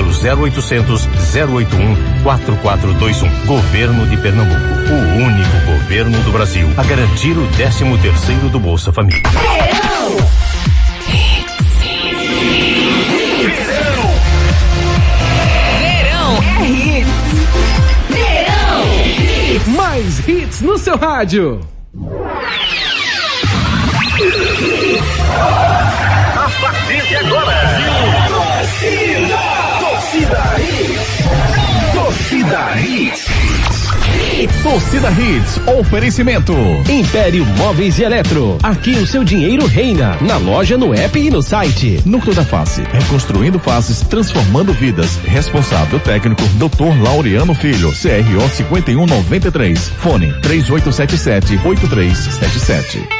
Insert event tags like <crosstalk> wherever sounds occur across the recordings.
pelo 0800 081 4421. Governo de Pernambuco, o único governo do Brasil a garantir o 13 terceiro do Bolsa Família. Verão é hits. Verão. Mais hits no seu rádio. A partir de agora, torcida, torcida hits, torcida hits. Torcida Hits, oferecimento. Império Móveis e Eletro. Aqui o seu dinheiro reina. Na loja, no app e no site. Núcleo da Face, reconstruindo faces, transformando vidas. Responsável técnico, Dr. Laureano Filho, CRO 5193. Fone 3877-8377.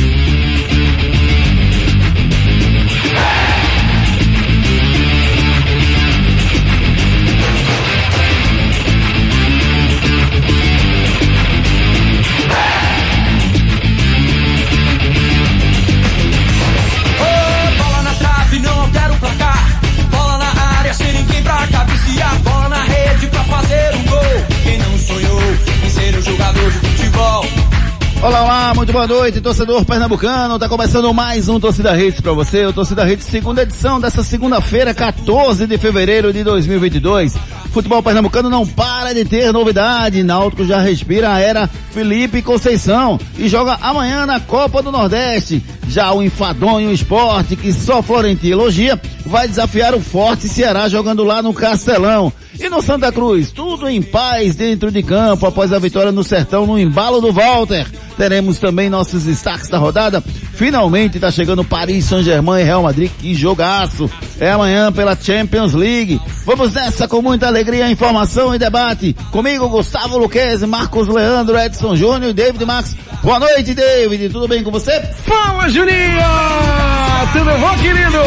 Olá, olá, muito boa noite, torcedor pernambucano. Tá começando mais um Torcida Redes para você, o Torcida Redes segunda edição dessa segunda-feira, 14 de fevereiro de 2022. Futebol pernambucano não para de ter novidade. Náutico já respira a era Felipe Conceição e joga amanhã na Copa do Nordeste. Já o enfadonho esporte, que só Florentino elogia, vai desafiar o forte Ceará jogando lá no Castelão. E no Santa Cruz, tudo em paz dentro de campo após a vitória no Sertão no embalo do Walter. Teremos também nossos destaques da rodada. Finalmente está chegando Paris Saint-Germain e Real Madrid. Que jogaço! É amanhã pela Champions League. Vamos nessa com muita alegria, informação e debate. Comigo, Gustavo Luquezzi, Marcos Leandro, Edson Júnior e David Max. Boa noite, David. Tudo bem com você? Fala, Juninho! Tudo bom, querido?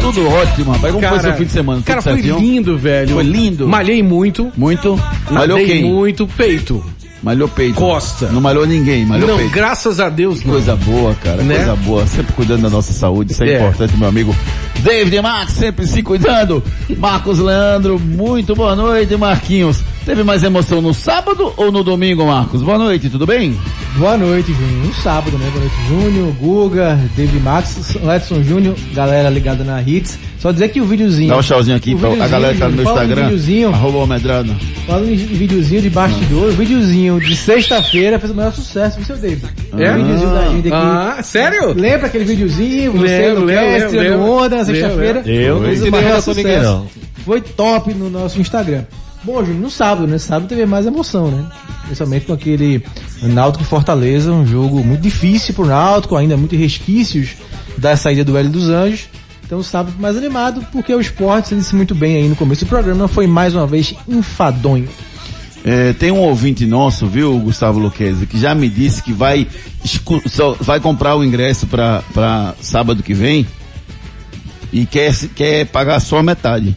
Tudo ótimo, rapaz. Como Cara, foi seu fim de semana? Tudo Cara, foi certinho? lindo, velho. Foi lindo? Malhei muito. Muito? Malhou Malhei quem? muito peito. Malhou peito. Costa. Não malhou ninguém, malhou não, peito. graças a Deus, não. Coisa boa, cara, Né? coisa boa. Sempre cuidando da nossa saúde, isso é, É. importante, meu amigo. David Max, sempre se cuidando. Marcos Leandro, muito boa noite, Marquinhos. Teve mais emoção no sábado ou no domingo, Marcos? Boa noite, tudo bem? Boa noite, Júnior. No sábado, né? Boa noite, Júnior, Guga, David Max, Edson Júnior, galera ligada na Hits. Só dizer que o videozinho. Dá um tchauzinho aqui pra a galera que tá no meu fala um Instagram. videozinho. Arroba o Medrado. Falando em videozinho de bastidor, o videozinho de sexta-feira fez o maior sucesso do seu David. É? O videozinho da gente aqui. Ah, sério? Lembra aquele videozinho? Você Lembro, no lembro, cast, lembro, no onda, na sexta-feira. Eu maior ela com ninguém, não. Foi top no nosso Instagram. Bom, Júnior, no sábado, né? Sábado teve mais emoção, né? Principalmente com aquele Náutico e Fortaleza, um jogo muito difícil pro Náutico, ainda muito resquícios da saída do Hélio dos Anjos. Então sábado mais animado, porque o esporte se disse muito bem aí no começo do programa, foi mais uma vez enfadonho. É, tem um ouvinte nosso, viu, Gustavo Luquezzi, que já me disse que vai, vai comprar o ingresso pra sábado que vem e quer, quer pagar só a metade.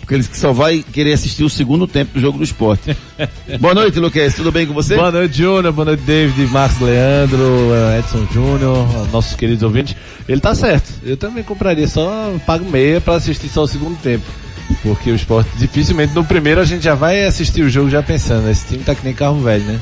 Porque ele disse que só vai querer assistir o segundo tempo do jogo do esporte. <laughs> Boa noite, Luquezzi, tudo bem com você? Boa noite, Júnior. Boa noite, David, Marcos Leandro, eh, Edson Júnior, nossos queridos ouvintes. Ele tá certo. Eu também compraria só, pago meia pra assistir só o segundo tempo. Porque o esporte, dificilmente, no primeiro a gente já vai assistir o jogo já pensando, esse time tá que nem carro velho, né?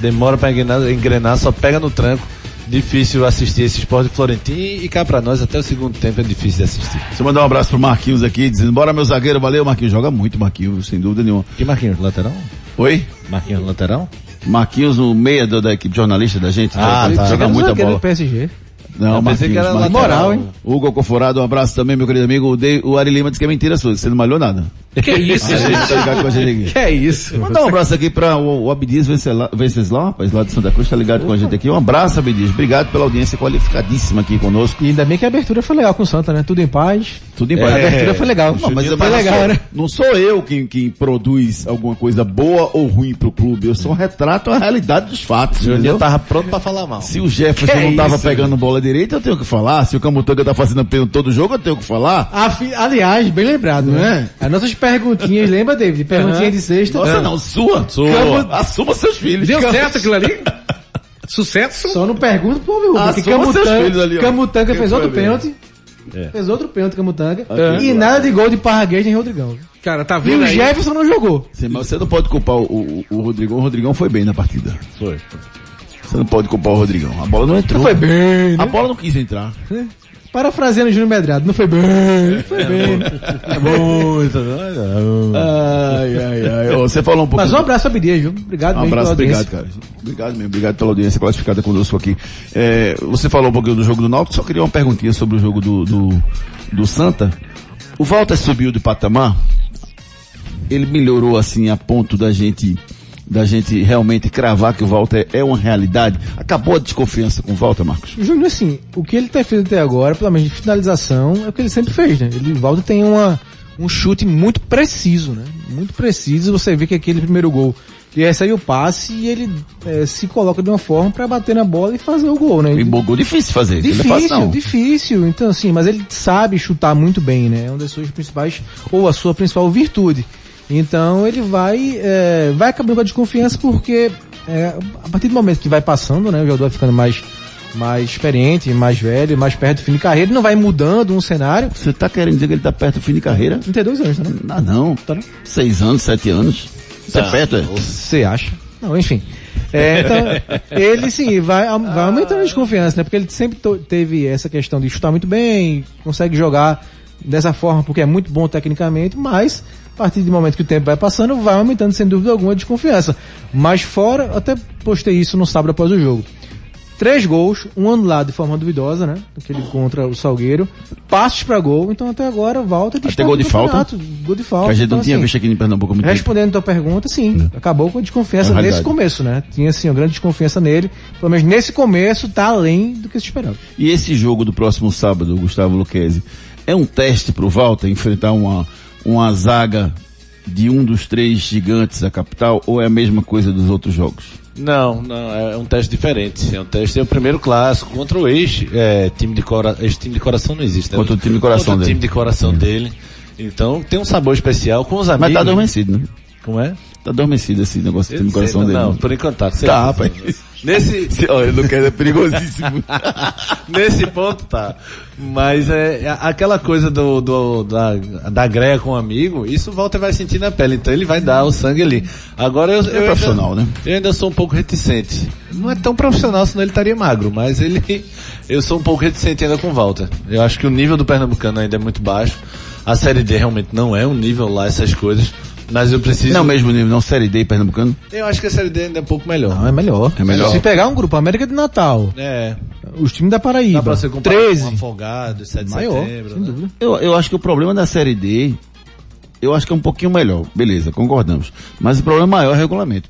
Demora pra engrenar, engrenar só pega no tranco. Difícil assistir esse esporte Florentino e cá pra nós até o segundo tempo é difícil de assistir. Deixa eu mandar um abraço pro Marquinhos aqui, dizendo, bora meu zagueiro, valeu, Marquinhos. Joga muito, Marquinhos, sem dúvida nenhuma. Que Marquinhos, lateral? Oi? Marquinhos, lateral? Marquinhos, o meia do- da equipe jornalista da gente, Ah, joga, tá. joga muita zagueiro bola. do PSG. Não, Eu pensei Marquinhos, que era Marquinhos. Moral, hein? Hugo Conforado, um abraço também, meu querido amigo. O, De, o Ari Lima disse que é mentira sua, você não malhou nada. Que isso, A gente tá ligado com a gente aqui. Que é isso? Mandar um abraço aqui para o, o Abdias Venceslau, rapaz, lá de Santa Cruz, tá ligado com a gente aqui. Um abraço, Abdias. Obrigado pela audiência qualificadíssima aqui conosco. E ainda bem que a abertura foi legal com o Santa, né? Tudo em paz. Tudo em A paz. abertura foi legal. Não, mas foi legal, sou, né? Não sou eu quem, quem produz alguma coisa boa ou ruim pro clube. Eu sou um retrato à realidade dos fatos. Júnior entendeu? tava pronto pra falar mal. Se o Jefferson Que não é tava isso, pegando bola direita, eu tenho que falar. Se o Camutanga tá fazendo pênalti todo jogo, eu tenho que falar. Afi- aliás, bem lembrado, né? é? As nossas perguntinhas, lembra, David? Perguntinha de sexta. Nossa, não, sua. Sua. Assuma seus filhos. Deu certo aquilo ali? <laughs> Sucesso? Só não pergunta pro homem Ah, porque soma seus filhos ali, Camutanga, ó. Camutanga fez outro pênalti. Fez outro pênalti, Camutanga. Ok. E nada de gol de Parraguês em Rodrigão. Cara, tá E vendo o aí? Jefferson não jogou. Sim, mas você não pode culpar o, o, o Rodrigão. O Rodrigão foi bem na partida. Foi. Você não pode culpar o Rodrigão. A bola não entrou. Não foi bem, A né? bola não quis entrar. Parafraseando o Júnior Medrado, não foi bem, não foi bem. Muito, não. Ai, ai, ai. Ô, Você falou um pouco. Mas um abraço pra Bidias, viu? Obrigado Um mesmo abraço, pela obrigado, audiência. cara. Obrigado mesmo, obrigado pela audiência classificada conosco aqui. É, você falou um pouquinho do jogo do Náutico, só queria uma perguntinha sobre o jogo do, do, do Santa. O Walter subiu de patamar, ele melhorou assim a ponto da gente, da gente realmente cravar que o Walter é uma realidade. Acabou a desconfiança com o Walter, Marcos? Júnior, assim, o que ele tem feito até agora, pelo menos de finalização, é o que ele sempre fez, né? Ele, o Valdo tem uma, um chute muito preciso, né? Muito preciso. Você vê que aquele primeiro gol, ele recebe o passe e ele eh, se coloca de uma forma pra bater na bola e fazer o gol, né? E bom gol difícil fazer. ele é Difícil, não. difícil. Então, assim, mas ele sabe chutar muito bem, né? É uma das suas principais, ou a sua principal virtude. Então ele vai, é, vai acabando com a desconfiança porque é, a partir do momento que vai passando, né? O jogador vai ficando mais, mais experiente, mais velho, mais perto do fim de carreira, ele não vai mudando um cenário. Você tá querendo dizer que ele tá perto do fim de carreira? 32 anos, né? Ah, não. Tá seis anos, sete anos. Isso é perto, é? Você acha? Não, enfim. É, então, <laughs> ele sim, vai, vai aumentando a desconfiança, né? Porque ele sempre teve essa questão de chutar muito bem, consegue jogar dessa forma porque é muito bom tecnicamente, mas a partir do momento que o tempo vai passando, vai aumentando sem dúvida alguma a desconfiança. Mas fora, até postei isso no sábado após o jogo. Três gols, um anulado de forma duvidosa, né? Aquele contra o Salgueiro. Passos pra gol, então até agora volta Até gol de falta? Gol de falta. Que a gente então, não tinha assim, visto aqui em Pernambuco muito. Respondendo a tua pergunta, sim. Acabou com a desconfiança É nesse começo, né? Tinha, assim, uma grande desconfiança nele. Pelo menos nesse começo, tá além do que se esperava. E esse jogo do próximo sábado, Gustavo Luquezzi, é um teste pro Walter enfrentar uma, uma zaga de um dos três gigantes da capital ou é a mesma coisa dos outros jogos? Não, não, é um teste diferente. É um teste, é o primeiro clássico contra o ex, é, time de cora, ex-time de coração não existe, né? Contra o time de coração Contra dele. time de coração dele. Então tem um sabor especial com os amigos. Mas tá adormecido, né? Como é? Tá adormecido esse negócio do time de coração Não, dele. Não, por enquanto tá. Tá, rapaz. Nesse, <laughs> Olha, não quero, é perigosíssimo. <laughs> Nesse ponto tá. Mas é, é aquela coisa do, do- da, da greia com o amigo, isso o Walter vai sentir na pele, então ele vai dar o sangue ali. Agora eu, eu profissional, ainda, né? Eu ainda sou um pouco reticente. Não é tão profissional, senão ele estaria magro, mas ele, <laughs> eu sou um pouco reticente ainda com o Walter. Eu acho que o nível do Pernambucano ainda é muito baixo. A Série D realmente não é um nível lá, essas coisas. Mas eu preciso. Não, mesmo nível, não, Série D Pernambucano? Eu acho que a Série D ainda é um pouco melhor. Não, é melhor. É melhor. Se pegar um grupo América de Natal, É. os times da Dá Paraíba, pra ser comparado 13, com Afogado, 7 de maior, setembro. sem né? dúvida. Eu, eu acho que o problema da Série D, eu acho que é um pouquinho melhor. Beleza, concordamos. Mas o problema maior é o regulamento.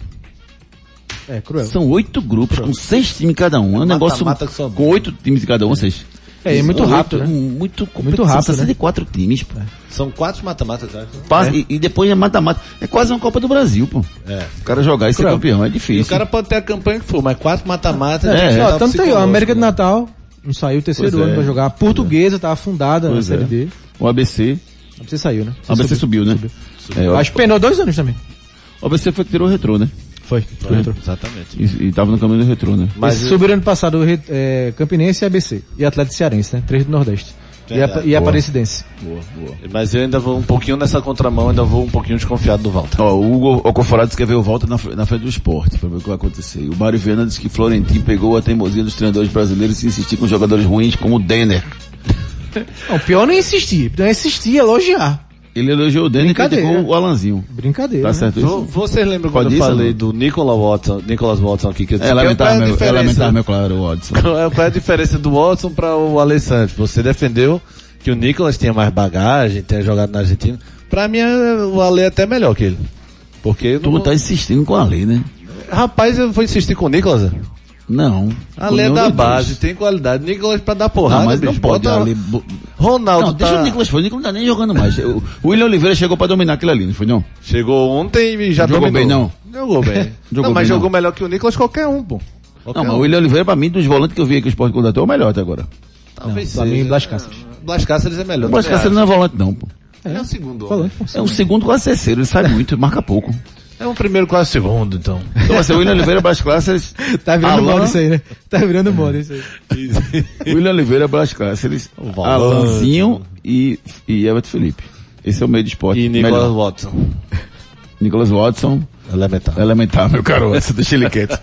É, cruel. São oito grupos com seis times cada um. É um negócio Mata-mata que só com oito times de cada um, seis. É, e muito São rápido, oito, né? Muito Muito rápido, 64 times, pô. São quatro mata-matas, acho. Passa- e, e depois é mata-mata. É quase uma Copa do Brasil, pô. É. O cara jogar e ser Cruel. campeão é E difícil. o cara pode ter a campanha que for, mas quatro mata-mata. É, Ó, tá tanto aí, ó, América de né? Natal, não saiu o terceiro Pois ano é. pra jogar. A Portuguesa tá afundada Pois na Série é. D. O ABC. Você saiu, né? O ABC subiu, né? É, o, Acho que penou dois anos também. o ABC foi que tirou o retrô, né? Foi. Foi, Exatamente. E, e tava no caminho do retrô, né? Mas Mas subiram ano passado re- é, Campinense e ABC. E Atlético Cearense, né? Três do Nordeste. E, a, e Boa. Aparecidense. Boa, boa. Mas eu ainda vou um pouquinho nessa contramão, ainda vou um pouquinho desconfiado do Walter. Ó, o Hugo Alcoforado escreveu volta na, fre- na frente do esporte, pra ver o que vai acontecer. E o Mário Viana disse que Florentino pegou a teimosia dos treinadores brasileiros e insistir com jogadores ruins como o Denner. Não, o pior não é insistir. Não é insistir, é elogiar. Ele elogiou o Denner e criticou o Alanzinho. Brincadeira. Tá né? certo Vo- isso? Vocês lembram quando eu falei não? do Nicolas Watson, Nicolas Watson aqui? Que eu disse É lamentável, é lamentável, meu, claro, o Odson. Qual é a diferença do Watson para o Alessandro? Você defendeu que o Nicolas tinha mais bagagem, tinha jogado na Argentina. Pra mim, é- o Ale é até melhor que ele. Porque Tu não... tá insistindo com a lei, né? Rapaz, eu vou insistir com o Nicolas. Não. A lei é Com da base, tem qualidade. Nicolas pra dar porrada, Não, mas bicho. não pode. Bota- Ali, Ronaldo não, deixa tá- o Nicolas foi. O Nicolas não tá nem jogando mais. O, o William Oliveira chegou pra dominar aquilo ali, não foi não? Chegou ontem e já Jogou dominou. bem, Jogou bem. <laughs> Jogou não, mas bem, jogou não. melhor que o Nicolas qualquer um, pô. Qualquer Não, mas um. o William Oliveira, pra mim, dos volantes que eu vi aqui que o Sport contratou, é o melhor até agora. Talvez Pra mim, seja. Blas Cáceres. Blas Cáceres é melhor. O Blas Cáceres não é volante não, pô. acho. É, o segundo. É um segundo quase terceiro, ele sai muito, marca pouco. É um primeiro quase segundo, então. Então o William Oliveira, Blas Classes. <laughs> Tá virando Alan- moda isso aí, né? Tá virando moda isso aí. <laughs> William Oliveira, Blas Classes, Valante. Alanzinho e, e Everton Felipe. Esse é o meio de esporte. E Nicolas melhor. Watson. <laughs> Nicolas Watson. Elementar. Elementar, meu caro. Essa deixa ele quieto.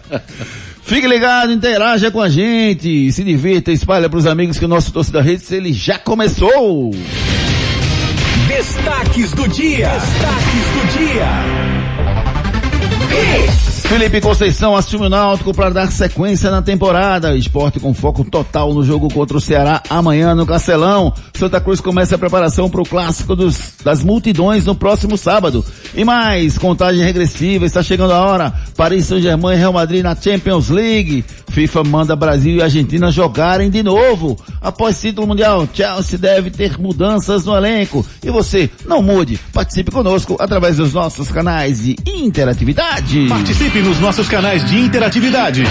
Fique ligado, interaja com a gente, se divirta, espalha pros amigos que o nosso Torcida Redes, ele já começou! Destaques do dia. Destaques do dia. Peace! Felipe Conceição assume o Náutico para dar sequência na temporada. Esporte com foco total no jogo contra o Ceará amanhã no Castelão. Santa Cruz começa a preparação para o clássico dos, das multidões no próximo sábado. E mais, contagem regressiva, está chegando a hora. Paris Saint-Germain e Real Madrid na Champions League. FIFA manda Brasil e Argentina jogarem de novo. Após título mundial, Chelsea deve ter mudanças no elenco. E você, não mude. Participe conosco através dos nossos canais de interatividade. Participe nos nossos canais de interatividade.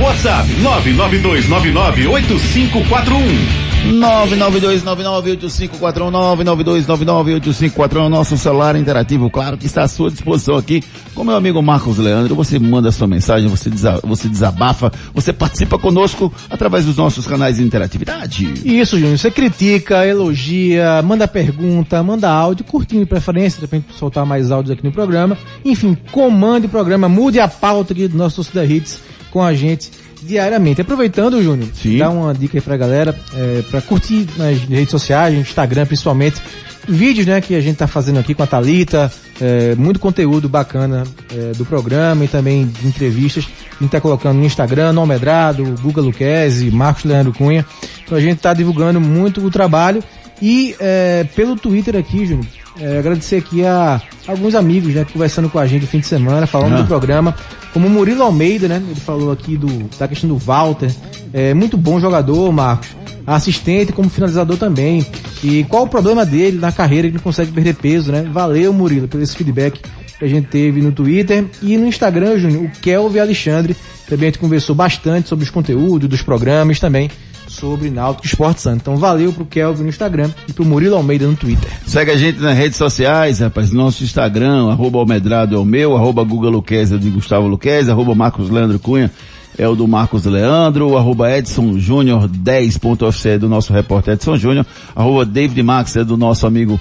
WhatsApp 992998541. 992998541 992998541 nosso celular interativo, claro que está à sua disposição aqui com meu amigo Marcos Leandro. Você manda sua mensagem, você, você desabafa, você participa conosco através dos nossos canais de interatividade. Isso, Júnior. Você critica, elogia, manda pergunta, manda áudio, curtinho de preferência, de repente soltar mais áudios aqui no programa. Enfim, comande o programa, mude a pauta aqui do nosso Hits com a gente diariamente. Aproveitando, Júnior, dá uma dica aí pra galera, é, pra curtir nas redes sociais, no Instagram principalmente, vídeos, né, que a gente tá fazendo aqui com a Thalita, é, muito conteúdo bacana é, do programa e também de entrevistas. A gente tá colocando no Instagram, no Almedrado, Guga Luquezzi, Marcos Leandro Cunha. Então a gente tá divulgando muito o trabalho e é, pelo Twitter aqui, Júnior, é, agradecer aqui a alguns amigos, né, conversando com a gente no fim de semana, falando Ah. do programa, como o Murilo Almeida, né, ele falou aqui do, da questão do Walter, é muito bom jogador, Marcos, assistente como finalizador também, e qual o problema dele na carreira, ele não consegue perder peso, né, valeu Murilo por esse feedback que a gente teve no Twitter e no Instagram, Júnior, o Kelvin Alexandre, também a gente conversou bastante sobre os conteúdos dos programas também, sobre Náutico Esporte Santo. Então valeu pro Kelvin no Instagram e pro Murilo Almeida no Twitter. Segue a gente nas redes sociais, rapaz. Nosso Instagram, arroba Almedrado é o meu, arroba Guga Luquezzi é o de Gustavo Luquezzi, arroba Marcos Leandro Cunha é o do Marcos Leandro, arroba Edson Júnior 10.ofc é do nosso repórter Edson Júnior, arroba David Max é do nosso amigo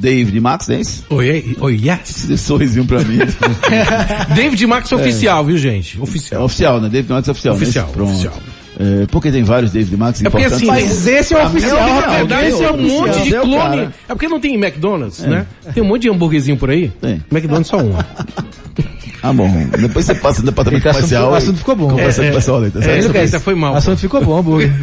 David Max, é isso? Oi, oi, yes. Esse sorrisinho pra mim. <laughs> David Max oficial, viu, gente? Oficial. É oficial, né? David Max é oficial. né? Oficial, Pronto. oficial. É, porque tem vários David Max É porque importantes. assim, Mas esse é o oficial, é verdade, Esse é um oficial. monte de é clone. cara. É porque não tem McDonald's, né? Tem um monte de hambúrguerzinho por aí. Tem. McDonald's só um. <laughs> Ah, bom. Depois você passa no departamento Esse assunto- comercial. o assunto ficou bom. Conversa É, com o pessoal ali, tá É, certo? essa foi mal. O assunto ficou bom, hambúrguer. <laughs>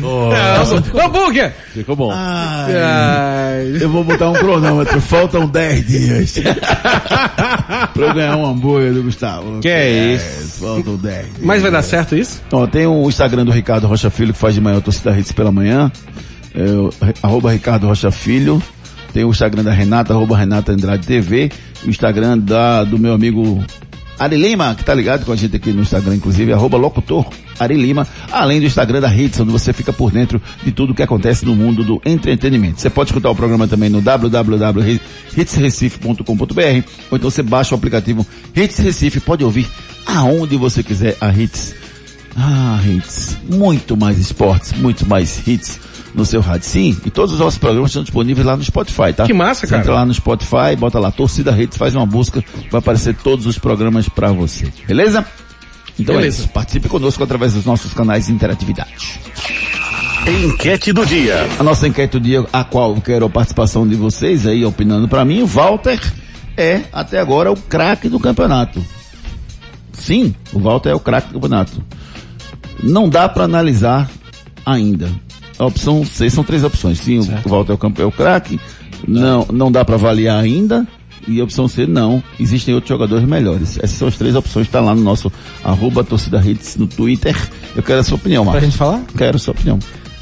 É, hambúrguer! Ficou bom. Ai, Ai. eu vou botar um cronômetro. Faltam 10 dias. <laughs> pra eu ganhar um hambúrguer do Gustavo. Que é isso? Faltam 10 dias. Mas vai dar certo isso? Ó, tem o Instagram do Ricardo Rocha Filho que faz de manhã o Torcida Hits pela manhã. É, o, arroba Ricardo Rocha Filho. Tem o Instagram da Renata, arroba Renata Andrade TV. O Instagram da, do meu amigo Ari Lima, que tá ligado com a gente aqui no Instagram, inclusive, arroba locutor Ari Lima, além do Instagram da Hits, onde você fica por dentro de tudo que acontece no mundo do entretenimento. Você pode escutar o programa também no www.hitsrecife.com.br ou então você baixa o aplicativo Hits Recife, pode ouvir aonde você quiser a Hits. Ah, hits. Muito mais esportes, muito mais hits no seu rádio. Sim, e todos os nossos programas estão disponíveis lá no Spotify, tá? Que massa, Você cara. Entra lá no Spotify, bota lá Torcida Hits, faz uma busca, vai aparecer todos os programas pra você. Beleza? Então é Beleza. isso. Participe conosco através dos nossos canais de interatividade. Enquete do dia. A nossa enquete do dia, a qual eu quero a participação de vocês aí, opinando pra mim, o Walter é, até agora, o craque do campeonato. Sim, o Walter é o craque do campeonato. Não dá pra analisar ainda. A opção C são três opções. Sim, o Walter é o, campe- é o craque. Não, não dá pra avaliar ainda. E a opção C, não. Existem outros jogadores melhores. Essas são as três opções. Está lá no nosso arroba torcida hits no Twitter. Eu quero a sua opinião, Pra Marcos. gente falar? Quero a sua opinião.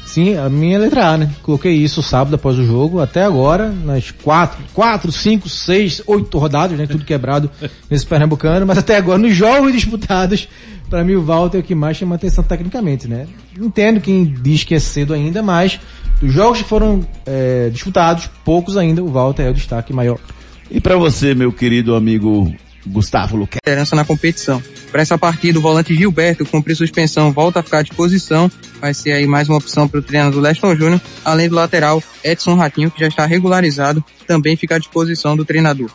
Sim, a minha é letra A, né? Coloquei isso sábado após o jogo, até agora, nas quatro, quatro, cinco, seis, oito rodadas, né? Tudo quebrado <laughs> nesse Pernambucano, mas até agora, nos jogos disputados, para mim o Walter é o que mais chama atenção tecnicamente, né? Entendo quem diz que é cedo ainda, mas Dos jogos que foram é, disputados, poucos ainda, o Walter é o destaque maior. E para você, meu querido amigo Gustavo Luque. Liderança na competição. Para essa partida, o volante Gilberto, cumprir suspensão, volta a ficar à disposição. Vai ser aí mais uma opção para o treinador Leston Júnior, além do lateral Edson Ratinho, que já está regularizado, também fica à disposição do treinador.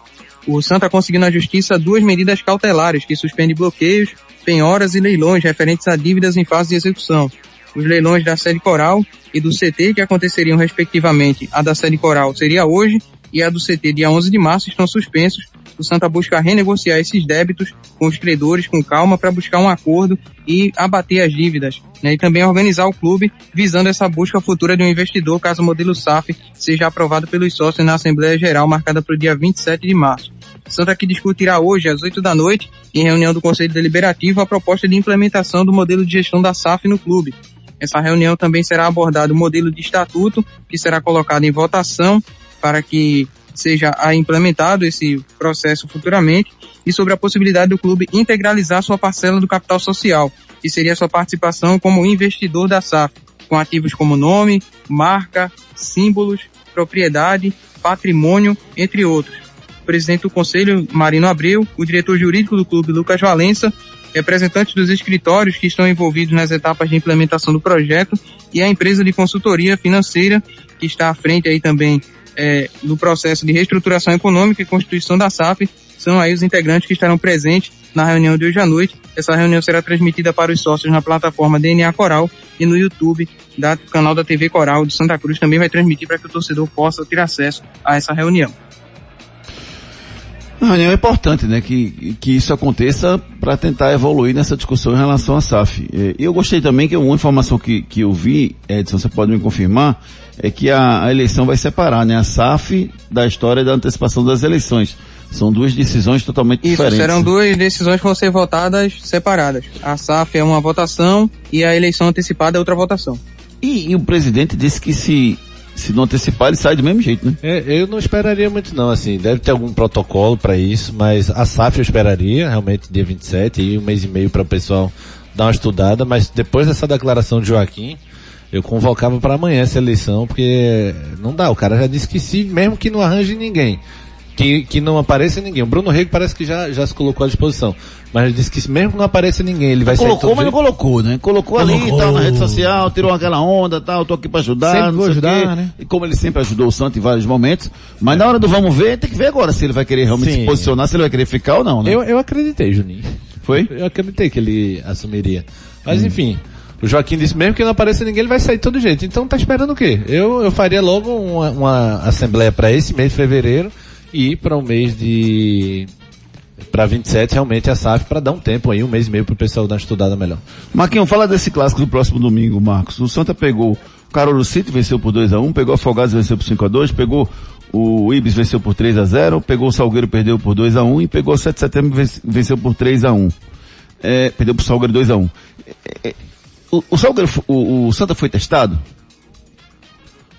O Santa conseguiu na justiça duas medidas cautelares que suspendem bloqueios, penhoras e leilões referentes a dívidas em fase de execução. Os leilões da sede coral e do CT, que aconteceriam respectivamente, a da sede coral seria hoje e a do CT dia 11 de março, estão suspensos o Santa busca renegociar esses débitos com os credores com calma para buscar um acordo e abater as dívidas, né? E também organizar o clube visando essa busca futura de um investidor caso o modelo SAF seja aprovado pelos sócios na Assembleia Geral marcada para o dia 27 de março. Santa que discutirá hoje às 8 da noite, em reunião do Conselho Deliberativo, a proposta de implementação do modelo de gestão da SAF no clube. Essa reunião também será abordado o modelo de estatuto, que será colocado em votação para que seja implementado esse processo futuramente e sobre a possibilidade do clube integralizar sua parcela do capital social, que seria sua participação como investidor da SAF, com ativos como nome, marca, símbolos, propriedade, patrimônio, entre outros. O presidente do Conselho, Marino Abreu, o diretor jurídico do clube, Lucas Valença, representantes dos escritórios que estão envolvidos nas etapas de implementação do projeto e a empresa de consultoria financeira que está à frente aí também é, processo de reestruturação econômica e constituição da SAF são aí os integrantes que estarão presentes na reunião de hoje à noite. Essa reunião será transmitida para os sócios na plataforma DNA Coral e no YouTube do canal da TV Coral de Santa Cruz também vai transmitir para que o torcedor possa ter acesso a essa reunião. Uma reunião é importante, né? Que, que isso aconteça para tentar evoluir nessa discussão em relação à SAF. É, e eu gostei também que uma informação que, que eu vi, Edson, você pode me confirmar, é que a, a eleição vai separar, né? A SAF da história da antecipação das eleições. São duas decisões totalmente Isso, diferentes. serão duas decisões que vão ser votadas separadas. A SAF é uma votação e a eleição antecipada é outra votação. E, e o presidente disse que se, se não antecipar, ele sai do mesmo jeito, né? É, eu não esperaria muito não, assim, deve ter algum protocolo para isso, mas a SAF eu esperaria, realmente dia 27, e um mês e meio para o pessoal dar uma estudada, mas depois dessa declaração de Joaquim, eu convocava para amanhã essa eleição, porque não dá, o cara já disse que se, mesmo que não arranje ninguém, que, que não apareça ninguém. O Bruno Rego parece que já, já se colocou à disposição. Mas ele disse que mesmo que não apareça ninguém, ele vai colocou, sair mas não colocou, né? Colocou, colocou. ali, tal, na rede social, tirou aquela onda, tal, tô aqui para ajudar, sempre vou ajudar, né? E como ele sempre ajudou o Santo em vários momentos, mas é. na hora do vamos ver, tem que ver agora se ele vai querer realmente Sim. se posicionar, se ele vai querer ficar ou não, né? Eu, eu acreditei, Juninho. Foi? Eu acreditei que ele assumiria. Mas hum. enfim, o Joaquim disse mesmo que não apareça ninguém, ele vai sair de todo jeito. Então tá esperando o quê? Eu, eu faria logo uma, uma assembleia para esse mês de fevereiro e para o um mês de para 27 realmente a SAF para dar um tempo aí, um mês e meio para o pessoal dar uma estudada melhor. Marquinhos, fala desse clássico do próximo domingo, Marcos. O Santa pegou o Carolo City, venceu por 2 a 1 pegou a Afogados, venceu por 5 a 2 pegou o Ibis, venceu por 3 a 0 pegou o Salgueiro, perdeu por 2 a 1 e pegou o 7 de setembro, venceu por 3 a 1 é, Perdeu pro Salgueiro 2 a 1 é, é, o, o, Salgueiro, o, o Santa foi testado?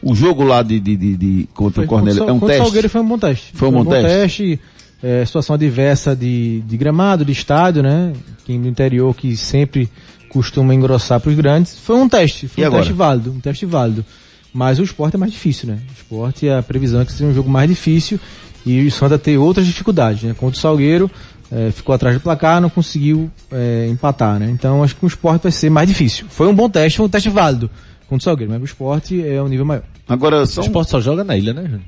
o jogo lá de, de, de, de contra foi, o Cornélio é um teste? o Salgueiro foi um bom teste. Foi um, foi um bom, teste. teste é, situação adversa de, de gramado, de estádio, né? Que no interior que sempre costuma engrossar para os grandes. Foi um teste, foi e um agora? teste válido, um teste válido. Mas o esporte é mais difícil, né? O esporte, a previsão é que seja um jogo mais difícil e o Santa ter outras dificuldades, né? Contra o Salgueiro, é, ficou atrás do placar, não conseguiu é, empatar, né? Então acho que o esporte vai ser mais difícil. Foi um bom teste, foi um teste válido contra o Salgueiro, mas o esporte é um nível maior. Agora, são... o esporte só joga na ilha, né, Júnior?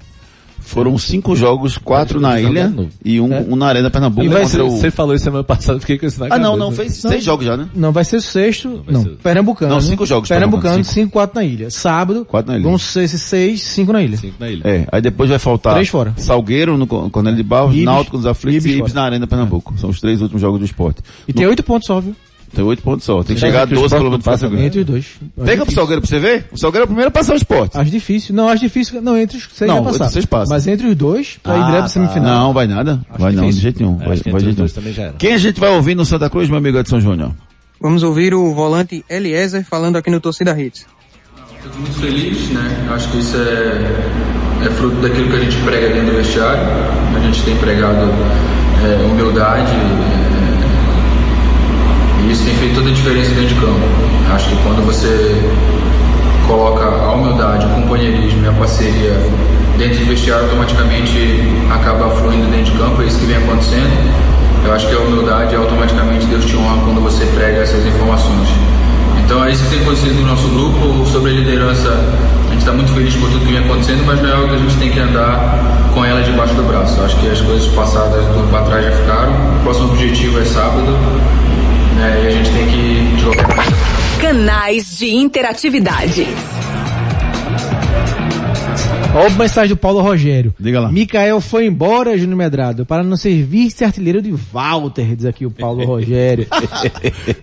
Foram cinco jogos, quatro na ilha e um, é. um na Arena Pernambuco. E vai ser, o... Você falou isso semana passada, fiquei com isso na Ah, não, não, fez não, seis jogos já, né? Não, vai ser o sexto, não, ser... Pernambucano. Não, cinco jogos. Pernambucano, cinco. cinco, quatro na ilha. Sábado, quatro na ilha. vão ser seis, cinco na ilha. Cinco na ilha. É, aí depois vai faltar três fora. Salgueiro no Cornélio de Barros, Náutico nos Aflitos e Ibis na Arena Pernambuco. É. São os três últimos jogos do esporte. E no... tem oito pontos só, viu? Tem oito pontos só. Tem que chegar a 12 pelo menos Entre os dois. Pega pro Salgueiro pra você ver. O Salgueiro é o primeiro a passar o esporte. As difíceis. Não, as difíceis. Não, entre os seis não, vai passar. Seis passa. Mas entre os dois, pra ah, ir direto pra semifinal. Não, vai nada. Acho vai difícil. não, de jeito nenhum. Vai, vai de jeito nenhum. Quem a gente vai ouvir no Santa Cruz, meu amigo Edson Júnior? Vamos ouvir o volante Eliezer falando aqui no Torcida Hits. Estou muito feliz, né? Acho que isso é, é fruto daquilo que a gente prega dentro do vestiário. A gente tem pregado é, humildade, e isso tem feito toda a diferença dentro de campo. Acho que quando você coloca a humildade, o companheirismo e a parceria dentro do vestiário, automaticamente acaba fluindo dentro de campo, é isso que vem acontecendo. Eu acho que a humildade automaticamente Deus te honra quando você prega essas informações. Então é isso que tem acontecido no nosso grupo. Sobre a liderança, a gente está muito feliz por tudo que vem acontecendo, mas não é algo que a gente tem que andar com ela debaixo do braço. Eu acho que as coisas passadas tudo para trás já ficaram. O próximo objetivo é sábado né, e a gente tem que jogar. Canais de interatividade. Olha a mensagem do Paulo Rogério. Diga lá. Mikael foi embora, Júnior Medrado, para não ser vice-artilheiro de Walter, diz aqui o Paulo <laughs> Rogério.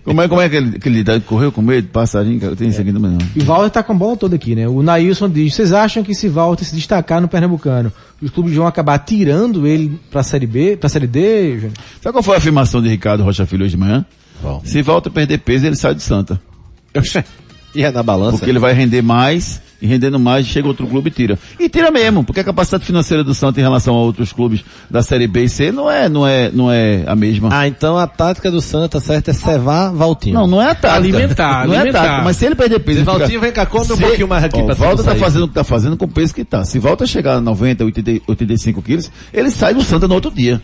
Como é, como é que ele, que ele tá- correu com medo, passarinho, cara? Tem isso aqui também não. E Walter tá com a bola toda aqui, né? O Nailson diz, vocês acham que se Walter se destacar no Pernambucano, os clubes vão acabar tirando ele pra Série B, pra Série D, Júnior? Sabe qual foi a afirmação de Ricardo Rocha Filho hoje de manhã? Se volta a perder peso, ele sai do Santa. <laughs> E é na balança? Porque ele vai render mais, e rendendo mais, chega outro clube e tira. E tira mesmo, porque a capacidade financeira do Santa em relação a outros clubes da Série B e C não é, não é, não é a mesma. Ah, então a tática do Santa certa é cevar Valtinho. Não, não é a tática. Alimentar, não alimentar. é a tática. Mas se ele perder peso... Se fica- Valtinho vem cá, come um Se- pouquinho mais aqui Ó, pra Volta tá sair. fazendo o que tá fazendo com o peso que tá. Se volta a chegar a 90, 80, 85 quilos, ele sai do Santa no outro dia.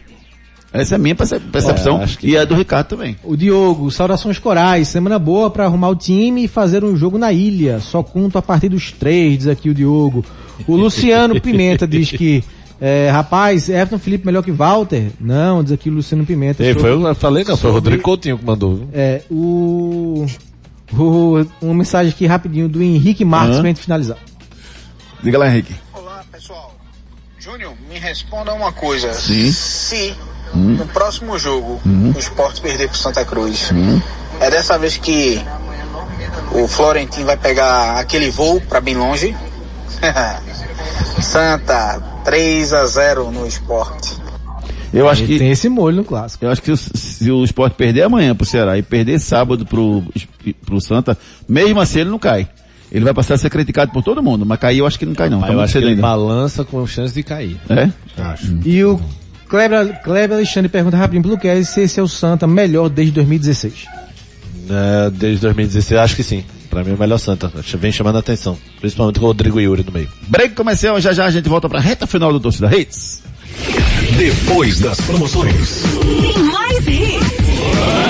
Essa é a minha perce- percepção É, que- e é do Ricardo também. O Diogo, saudações corais, semana boa pra arrumar o time e fazer um jogo na ilha. Só conto a partir dos três, diz aqui o Diogo. O Luciano <laughs> Pimenta diz que, é, rapaz, Everton Felipe melhor que Walter? Não, diz aqui o Luciano Pimenta. Ei, foi, eu falei não, foi o Rodrigo Coutinho que mandou. viu? É, o, o, uma mensagem aqui rapidinho do Henrique Marques Hã? pra gente finalizar. Diga lá, Henrique. Olá, pessoal. Júnior, me responda uma coisa. Sim. Se Hum. no próximo jogo Hum. o esporte perder pro Santa Cruz, Hum. é dessa vez que o Florentino vai pegar aquele voo pra bem longe? <laughs> Santa, 3 a 0 no esporte. Eu acho Ele que tem esse molho no clássico. eu acho que se, se o Sport perder amanhã pro Ceará e perder sábado pro, pro Santa, mesmo assim ele não cai. Ele vai passar a ser criticado por todo mundo, mas cair eu acho que não cai não. Tá eu acho que ele ainda. balança com chance de cair. É? Acho. E o Kleber, Kleber Alexandre pergunta rapidinho pro Luquez se esse é o Santa melhor desde 2016. É, desde 2016, acho que sim. Pra mim é o melhor Santa. Acho que Vem chamando a atenção. Principalmente com o Rodrigo Yuri no meio. Break comercial, já já a gente volta pra reta final do Torcida Hits. Depois das promoções. Tem mais hits.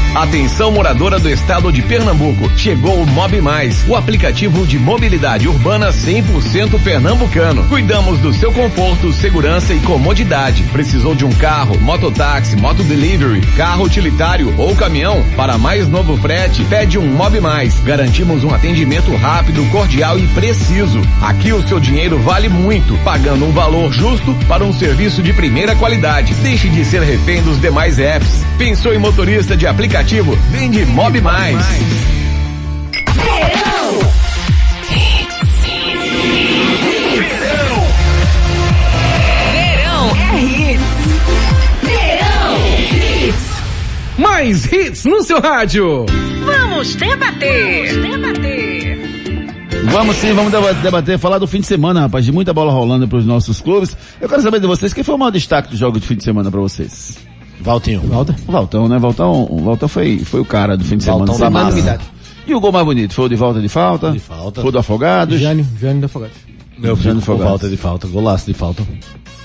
Atenção moradora do estado de Pernambuco. Chegou o Mob Mais, o aplicativo de mobilidade urbana 100% pernambucano. Cuidamos do seu conforto, segurança e comodidade. Precisou de um carro, mototáxi, motodelivery, carro utilitário ou caminhão? Para mais novo frete, pede um Mob Mais. Garantimos um atendimento rápido, cordial e preciso. Aqui o seu dinheiro vale muito, pagando um valor justo para um serviço de primeira qualidade. Deixe de ser refém dos demais apps. Pensou em motorista de aplicativo? Vem de Mob Mais. Verão é hits. Verão hits. Mais hits no seu rádio. Vamos debater. Debater. Vamos sim, vamos deba- debater, falar do fim de semana, rapaz, de muita bola rolando para os nossos clubes. Eu quero saber de vocês, quem foi o maior destaque do jogo de fim de semana para vocês? Valtinho. O Valtão, né? Valtão, o Valtão foi, foi o cara do fim de semana. Valtão da massa. E o gol mais bonito? Foi o de volta de falta? De falta. Foi o do Afogados? Jânio, Jânio da Fogata. Meu filho falta de falta. Golaço de falta.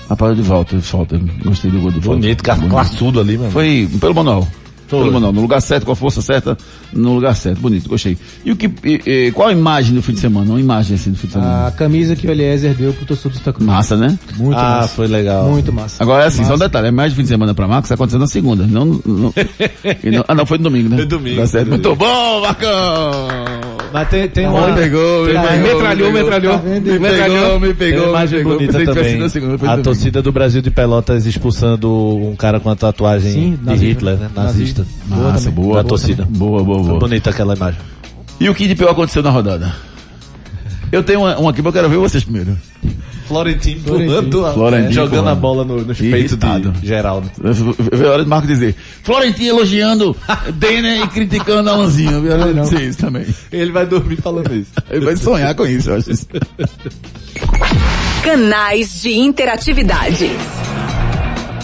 Rapaz, de volta, de falta. Gostei do gol de falta. Bonito, ca- classudo ali, mano. Foi pelo manual. Foi. Pelo manual. No lugar certo, com a força certa, no lugar certo. Bonito, gostei. E o que, e- e- qual a imagem do fim de semana? Uma imagem assim do fim de semana. A camisa que o Eliezer deu pro torcedor do Cruz. Massa, né? Muito ah, massa. foi legal. Muito massa. Agora é assim, só um Massa. detalhe, a imagem do fim de semana pra Marcos aconteceu na segunda, não, <laughs> e não- ah não, foi no domingo, né? Foi domingo, Tá certo. Muito bom, Marcão! Mas tem, tem uma... Me pegou, me tem- pegou, metralhou, me pegou. metralhou. Me pegou, me pegou, uma imagem me pegou. bonita também. a segunda, A torcida do Brasil de Pelotas expulsando um cara com a tatuagem Sim, de. Hitler, né? Nazista. Boa também. boa, da boa torcida. também. Boa, boa, Foi boa. bonita aquela imagem. E o que de pior aconteceu na rodada? Eu tenho uma, uma aqui, mas eu quero ver vocês primeiro. Florentino pulando a- Florentino jogando pulando. a bola no, nos peitos de Geraldo. Veio a hora de Marco dizer, Florentino elogiando Denner e criticando Alanzinho. Veio a hora de dizer isso também. Ele vai dormir falando isso. Ele vai sonhar com isso, eu acho. isso. Canais de interatividade.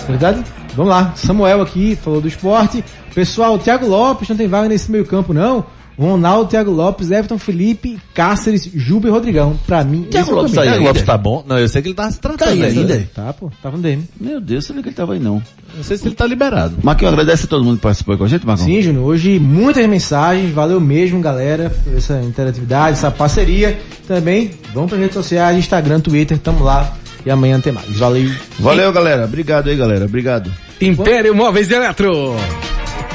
Verdade? Vamos lá. Samuel aqui falou do esporte. Pessoal, Thiago Lopes não tem vaga nesse meio campo, não. Ronaldo, Thiago Lopes, Everton Felipe, Cáceres, Juba e Rodrigão. Pra mim, Thiago esse é o Lopes tá aí Thiago Lopes tá bom? Não, eu sei que ele tá se tratando Tá aí ainda. Tá, pô. Tava no DM. Meu Deus, sabia que ele tava aí não. Não sei se ele tá liberado. Marquinhos, agradece a todo mundo que participou com a gente, Marcão. Sim, Júnior. Hoje muitas mensagens. Valeu mesmo, galera, por essa interatividade, essa parceria. Também vamos para redes sociais, Instagram, Twitter. Tamo lá. E amanhã tem mais. Valeu. Valeu, galera. Obrigado aí, galera. Obrigado. Império Móveis e Eletro.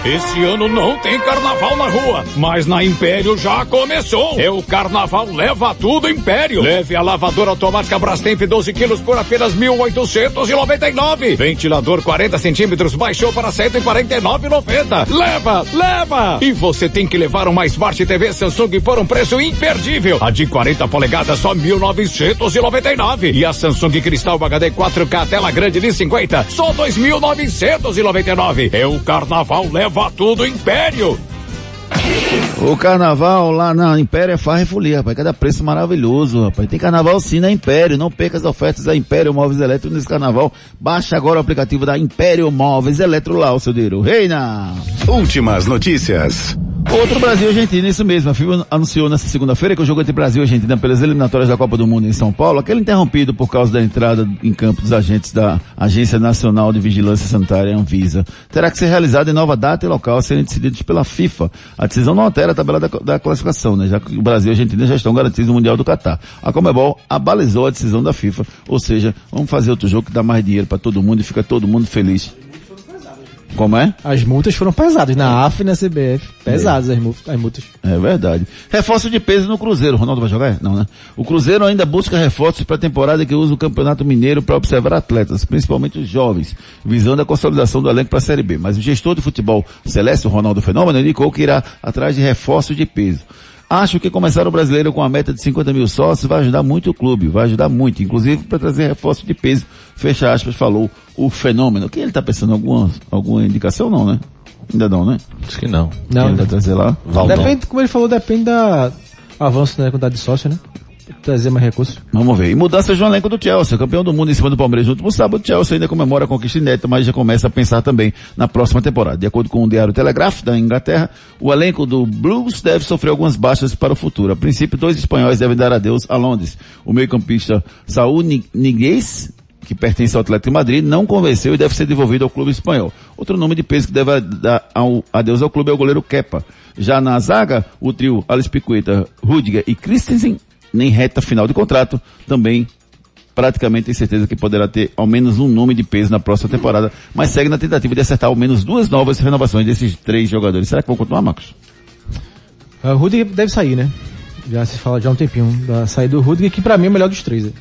Esse ano não tem carnaval na rua, mas na Império já começou. É o carnaval Leva Tudo Império. Leve a lavadora automática Brastemp 12 quilos por apenas 1.899. Ventilador 40 centímetros baixou para 149,90. Leva, leva! E você tem que levar uma Smart TV Samsung por um preço imperdível. A de 40 polegadas só 1.999. E a Samsung Cristal HD 4K tela grande de 50 só 2.999. É o carnaval Leva Tudo Império. O carnaval lá na Império é farra e folia, rapaz. Cada preço maravilhoso, rapaz. Tem carnaval sim na Império. Não perca as ofertas da Império Móveis Eletro nesse carnaval. Baixe agora o aplicativo da Império Móveis Eletro lá, o seu dinheiro. Reina! Últimas notícias. Outro Brasil Argentina, isso mesmo. A FIFA anunciou nessa segunda-feira que o jogo entre Brasil e Argentina pelas eliminatórias da Copa do Mundo em São Paulo, aquele interrompido por causa da entrada em campo dos agentes da Agência Nacional de Vigilância Sanitária, Anvisa, terá que ser realizado em nova data e local serem decididos pela FIFA. A decisão não altera a tabela da, da classificação, né? Já que o Brasil e a Argentina já estão garantidos no Mundial do Catar. A Comebol abalizou a decisão da FIFA, ou seja, vamos fazer outro jogo que dá mais dinheiro para todo mundo e fica todo mundo feliz. Como é? As multas foram pesadas. Na AF e na CBF. Pesadas as multas. As multas. É verdade. Reforço de peso no Cruzeiro. Ronaldo vai jogar? Não, né? O Cruzeiro ainda busca reforços para a temporada que usa o Campeonato Mineiro para observar atletas, principalmente os jovens, visando a consolidação do elenco para a Série B. Mas o gestor de futebol Celeste, o Ronaldo Fenômeno, indicou que irá atrás de reforços de peso. Acho que começar o brasileiro com a meta de 50 mil sócios vai ajudar muito o clube, vai ajudar muito, inclusive para trazer reforço de peso. Fecha aspas, falou o fenômeno. Quem ele está pensando alguma, alguma indicação não, né? Ainda não, né? Acho que não. Não, Quem ele vai trazer lá? Depende, como ele falou, depende da avanço na quantidade de sócio, né? Trazer mais recursos. Vamos ver. E mudanças no elenco do Chelsea. Campeão do mundo em cima do Palmeiras no último sábado, o Chelsea ainda comemora a conquista inédita, mas já começa a pensar também na próxima temporada. De acordo com o Diário Telegraph, da Inglaterra, o elenco do Blues deve sofrer algumas baixas para o futuro. A princípio, dois espanhóis devem dar adeus a Londres. O meio-campista Saúl Ni- Niguez, que pertence ao Atlético de Madrid, não convenceu e deve ser devolvido ao clube espanhol. Outro nome de peso que deve dar ao, adeus ao clube é o goleiro Kepa. Já na zaga, o trio Alex Picueta, Rudiger e Christensen, nem reta final de contrato, também praticamente tem certeza que poderá ter ao menos um nome de peso na próxima temporada, mas segue na tentativa de acertar ao menos duas novas renovações desses três jogadores. Será que vão continuar, Marcos? Ah, O Rudiger deve sair, né? Já se fala já há um tempinho da saída do Rudiger, que pra mim é o melhor dos três. né?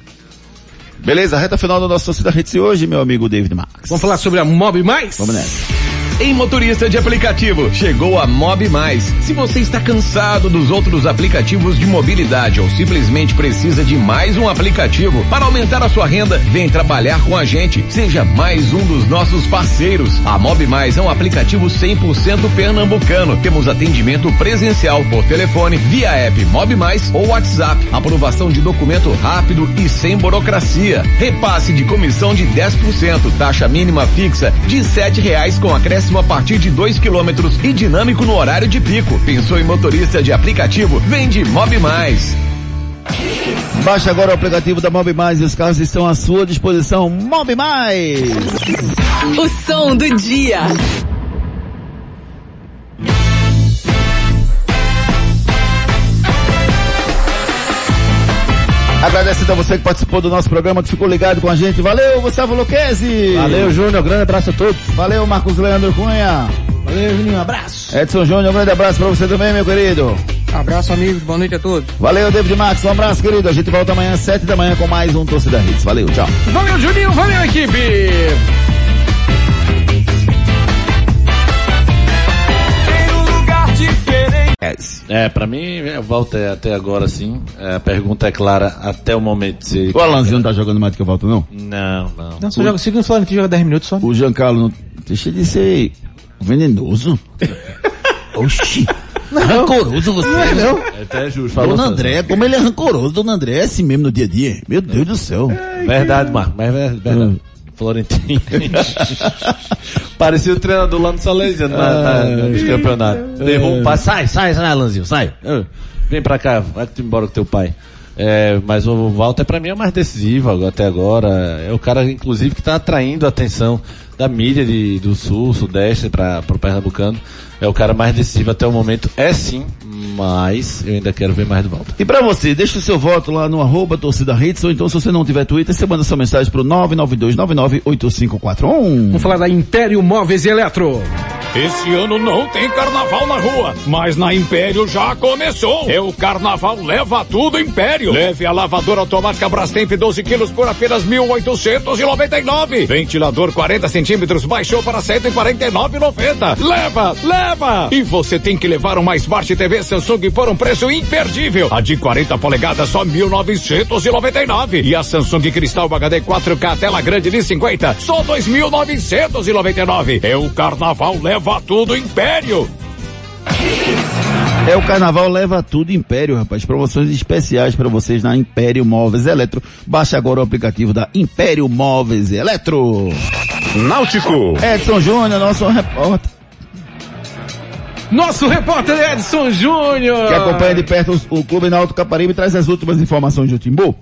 Beleza, reta final da nossa torcida de hoje, meu amigo David Marques. Vamos falar sobre a Mob Mais? Vamos nessa. Em motorista de aplicativo, chegou a Mob Mais. Se você está cansado dos outros aplicativos de mobilidade ou simplesmente precisa de mais um aplicativo para aumentar a sua renda, vem trabalhar com a gente. Seja mais um dos nossos parceiros. A Mob Mais é um aplicativo 100% pernambucano. Temos atendimento presencial por telefone, via app Mob Mais ou WhatsApp. Aprovação de documento rápido e sem burocracia. Repasse de comissão de 10%, taxa mínima fixa de 7 reais com acréscimo a partir de 2 quilômetros e dinâmico no horário de pico. Pensou em motorista de aplicativo? Vende Mob Mais. Baixe agora o aplicativo da Mob Mais e os carros estão à sua disposição. Mob Mais! O som do dia. Agradecendo a você que participou do nosso programa, que ficou ligado com a gente. Valeu, Gustavo Luquezzi! Valeu, Júnior. Grande abraço a todos. Valeu, Marcos Leandro Cunha! Valeu, Juninho. Um abraço. Edson Júnior, um grande abraço para você também, meu querido. Abraço, amigos. Boa noite a todos. Valeu, David Max. Um abraço, querido. A gente volta amanhã às sete da manhã com mais um Torcida Hits. Valeu, tchau. Valeu, Juninho. Valeu, equipe. É, pra mim, é, volta até agora sim. É, a pergunta é clara até o momento. Se... O Alanzinho não tá jogando mais do que eu volto, não? Não, não. Não, só joga, segundo falando que joga 10 minutos só. O Giancarlo não... Deixa de ser venenoso. <laughs> Oxi. Rancoroso você. Não é, não. É até justo. Dona falou, André, como ele é rancoroso, Dona André é assim mesmo no dia a dia. Meu Deus do céu. Verdade, Marco, mas é verdade. Florentino. <laughs> Parecia o treinador lá no Salesiano, na, na, nos campeonatos. Um passe. Sai, sai, sai, Alanzinho, sai. Vem pra cá, vai embora com teu pai. É, mas o Walter pra mim é o mais decisivo até agora. É o cara, inclusive, que tá atraindo a atenção da mídia de, do sul, sudeste para pro Pernambucano. É o cara mais decisivo até o momento. É sim, mas eu ainda quero ver mais do Walter. E pra você, deixa o seu voto lá no arroba torcida hits, ou então se você não tiver Twitter, você manda sua mensagem pro 992998541. Vamos falar da Império Móveis e Eletro. Esse ano não tem carnaval na rua, mas na Império já começou. É o carnaval Leva Tudo Império. Leve a lavadora automática Brastemp 12 quilos por apenas 1.899. Ventilador 40 centímetros baixou para 149,90. Leva, leva! E você tem que levar uma Smart TV Samsung por um preço imperdível. A de 40 polegadas só 1.999. E a Samsung Cristal HD 4K tela grande de 50 só 2.999. É o carnaval Leva Tudo Império. É o carnaval leva tudo Império, rapaz. Promoções especiais para vocês na Império Móveis e Eletro. Baixe agora o aplicativo da Império Móveis e Eletro. Náutico. Edson Júnior, nosso repórter, Nosso repórter Edson Júnior. que acompanha de perto os- o Clube Náutico Caparibe, traz as últimas informações do Timbu.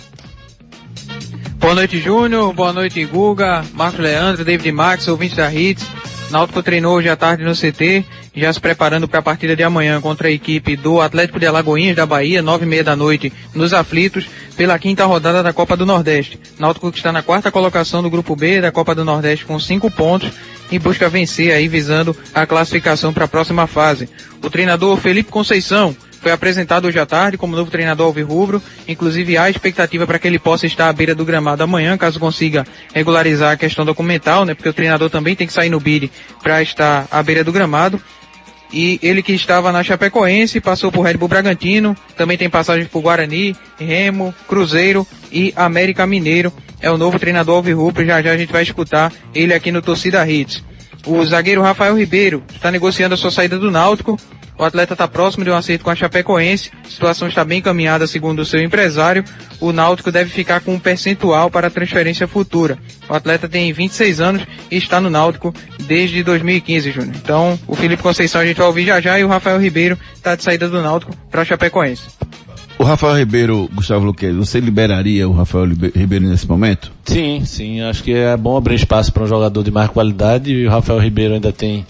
Boa noite, Júnior. Boa noite, Guga, Marcos Leandro, David Max, ouvinte da Hits. Náutico treinou hoje à tarde no CT, já se preparando para a partida de amanhã contra a equipe do Atlético de Alagoinhas da Bahia, nove e meia da noite, nos aflitos, pela quinta rodada da Copa do Nordeste. Náutico que está na quarta colocação do Grupo B da Copa do Nordeste com cinco pontos e busca vencer aí visando a classificação para a próxima fase. O treinador Felipe Conceição foi apresentado hoje à tarde como novo treinador alvirrubro. Inclusive há expectativa para que ele possa estar à beira do gramado amanhã, caso consiga regularizar a questão documental, né? Porque o treinador também tem que sair no BID para estar à beira do gramado. E ele que estava na Chapecoense, passou por Red Bull Bragantino, também tem passagem por Guarani, Remo, Cruzeiro e América Mineiro. É o novo treinador alvirrubro, já já a gente vai escutar ele aqui no Torcida Hits. O zagueiro Rafael Ribeiro está negociando a sua saída do Náutico. O atleta está próximo de um acerto com a Chapecoense. A situação está bem encaminhada, segundo o seu empresário. O Náutico deve ficar com um percentual para a transferência futura. O atleta tem 26 anos e está no Náutico desde 2015, Júnior. Então, o Felipe Conceição a gente vai ouvir já já e o Rafael Ribeiro está de saída do Náutico para a Chapecoense. O Rafael Ribeiro, Gustavo Luquez, você liberaria o Rafael Ribeiro nesse momento? Sim, sim, acho que é bom abrir espaço para um jogador de mais qualidade e o Rafael Ribeiro ainda tem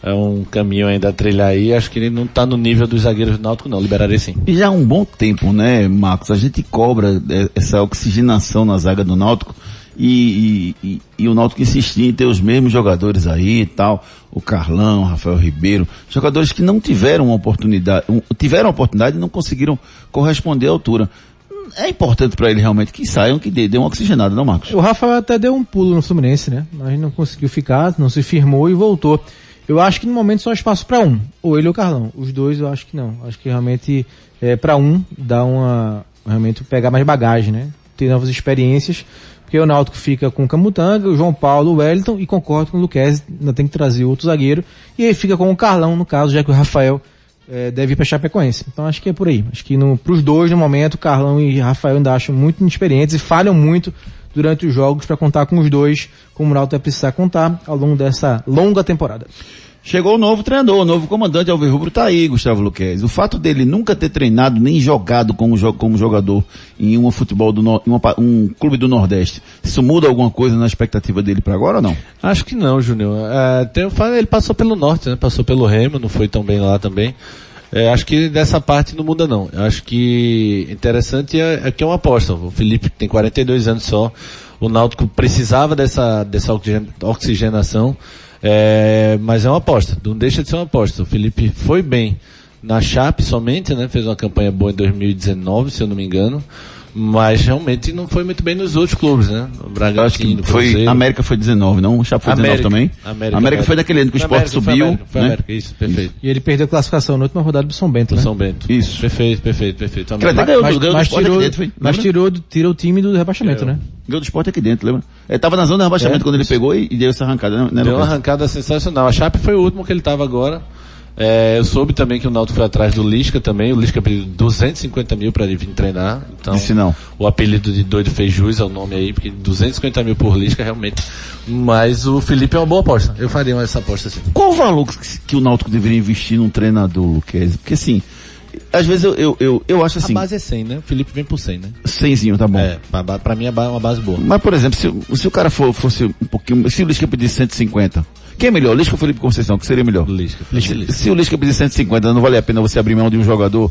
é, um caminho ainda a trilhar aí, acho que ele não está no nível dos zagueiros do Náutico não, liberarei sim. E já há um bom tempo, né, Marcos? A gente cobra é, essa oxigenação na zaga do Náutico e, e- e- o Náutico insistia em ter os mesmos jogadores aí e tal. O Carlão, Rafael Ribeiro, jogadores que não tiveram uma oportunidade, um- tiveram oportunidade e não conseguiram corresponder à altura. É importante para ele realmente que saiam, que dê, dê uma oxigenada, não, Marcos? O Rafael até deu um pulo no Fluminense, né? Mas não conseguiu ficar, não se firmou e voltou. Eu acho que no momento só espaço para um. Ou ele ou o Carlão. Os dois eu acho que não. Acho que realmente é, para um dá uma. Realmente pegar mais bagagem, né? Ter novas experiências. Porque o Náutico fica com o Camutanga, o João Paulo, o Wellington e concordo com o Luquez, ainda tem que trazer outro zagueiro. E aí fica com o Carlão, no caso, já que o Rafael é, deve ir para Chapecoense. Então acho que é por aí. Acho que no, pros dois, no momento, Carlão e Rafael ainda acham muito inexperientes e falham muito durante os jogos para contar com os dois, como o Náutico vai precisar contar ao longo dessa longa temporada. Chegou o novo treinador, o novo comandante Alvirrubro tá aí, Gustavo Luquez. O fato dele nunca ter treinado nem jogado como, como jogador em um futebol do uma um clube do Nordeste, isso muda alguma coisa na expectativa dele para agora ou não? Acho que não, Júnior. É, ele passou pelo norte, né? Passou pelo Remo, não foi tão bem lá também. É, acho que dessa parte não muda não. Acho que interessante é, é que é uma aposta. O Felipe tem 42 anos só. O Náutico precisava dessa, dessa oxigen- oxigenação. É, mas é uma aposta. Não deixa de ser uma aposta. O Felipe foi bem na Chape somente, né? Fez uma campanha boa em 2019, se eu não me engano. Mas realmente não foi muito bem nos outros clubes, né? O Bragantino, foi, Cruzeiro. América foi 19, não? O Chape foi 19 América. também? América, América foi daquele ano que o foi subiu, América, foi né? América, isso, perfeito. E ele perdeu a classificação na última rodada do São Bento, Do né? São Bento. Isso. Perfeito, perfeito, perfeito. Que ganhou, mas, ganhou do mas tirou, aqui dentro, foi? mas Lembra? tirou, do- tirou o time do rebaixamento, né? Ganhou do esporte aqui dentro, lembra? Ele tava na zona de rebaixamento É, quando ele isso. pegou e, e deu essa arrancada, né? né, Deu uma arrancada sensacional. A Chape foi o último que ele estava agora. É, eu soube também que o Náutico foi atrás do Lisca também. O Lisca pediu 250 mil para ele vir treinar. Então, Disse não. o apelido de doido fez jus ao nome aí, porque 250 mil por Lisca realmente. Mas o Felipe é uma boa aposta. Eu faria essa aposta assim. Qual o valor que, que o Náutico deveria investir num treinador, Luquez? Porque assim, às vezes eu, eu, eu, eu acho assim, a base é 100, né? O Felipe vem por 100, né? 100zinho, tá bom. É, pra, pra mim é uma base boa. Mas, por exemplo, se, se o cara for, fosse um pouquinho, se o Lisca pedisse 150, quem é melhor, Lisca ou Felipe Conceição? que seria melhor? Lisca. Se, se o Lisca pedisse 150, não vale a pena você abrir mão de um jogador?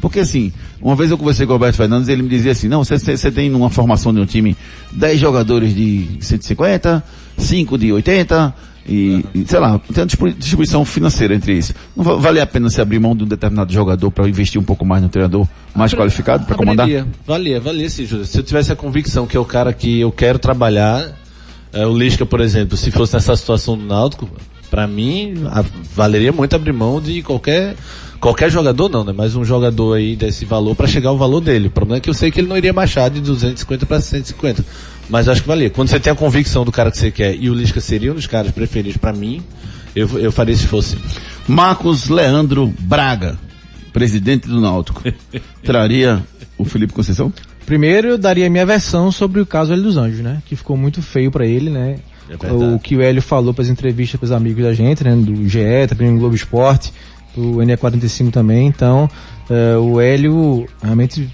Porque assim, uma vez eu conversei com o Roberto Fernandes e ele me dizia assim, não, você, tem numa formação de um time 10 jogadores de 150, 5 de 80, e, e, sei lá, tem uma distribuição financeira entre isso. Não va- vale a pena você abrir mão de um determinado jogador para investir um pouco mais no treinador mais qualificado para comandar? Valia, valia sim, Júlio. Se eu tivesse a convicção que é o cara que eu quero trabalhar, é, o Lisca, por exemplo, se fosse nessa situação do Náutico, pra mim, a- valeria muito abrir mão de qualquer, qualquer jogador não, né? Mas um jogador aí desse valor pra chegar ao valor dele. O problema é que eu sei que ele não iria baixar de 250 para 150. Mas acho que valia. Quando você tem a convicção do cara que você quer e o Lisca seria um dos caras preferidos pra mim, eu, eu faria se fosse. Marcos Leandro Braga, presidente do Náutico, <laughs> traria o Felipe Conceição? Primeiro eu daria a minha versão sobre o caso Hélio dos Anjos, né? Que ficou muito feio pra ele, né? É o que o Hélio falou para as entrevistas para os amigos da gente, né? Do GE, também no Globo Esporte, do NE45 também. Então, eh, o Hélio realmente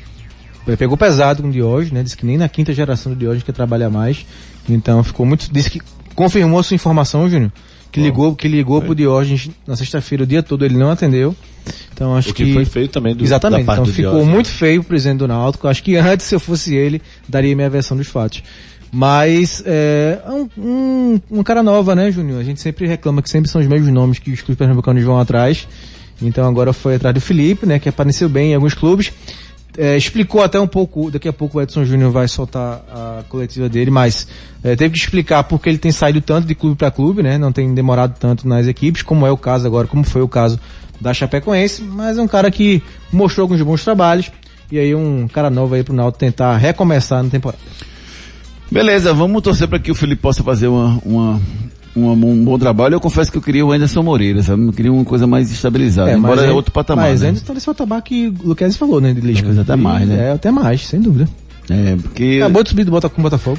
pegou pesado com o Diógenes, né? Disse que nem na quinta geração do Diógenes quer trabalhar mais. Então ficou muito. Disse que confirmou a sua informação, Júnior. Que ligou, que ligou pro Diógenes na sexta-feira o dia todo, ele não atendeu. Então acho O que foi feio também do- Exatamente. Então ficou muito feio o presidente do Náutico. Acho que antes, se eu fosse ele, daria minha versão dos fatos. Mas é um, um, uma cara nova, né, Júnior? A gente sempre reclama que sempre são os mesmos nomes que os clubes pernambucanos vão atrás. Então agora foi atrás do Felipe, né, que apareceu bem em alguns clubes. É, explicou até um pouco, daqui a pouco o Edson Júnior vai soltar a coletiva dele, mas é, teve que explicar porque ele tem saído tanto de clube para clube, né? Não tem demorado tanto nas equipes, como é o caso agora, como foi o caso da Chapecoense, mas é um cara que mostrou alguns bons trabalhos e aí um cara novo aí pro Náutico tentar recomeçar na temporada. Beleza, vamos torcer para que o Felipe possa fazer uma, uma, uma- um bom trabalho. Eu confesso que eu queria o Anderson Moreira, sabe? Eu queria uma coisa mais estabilizada, embora é aí- outro patamar. Mas né? ainda tá nesse patamar que o Luquezzi falou, né, de Lisca. Até mais, né? É, até mais, sem dúvida. É, porque Acabou de subir do Botafogo.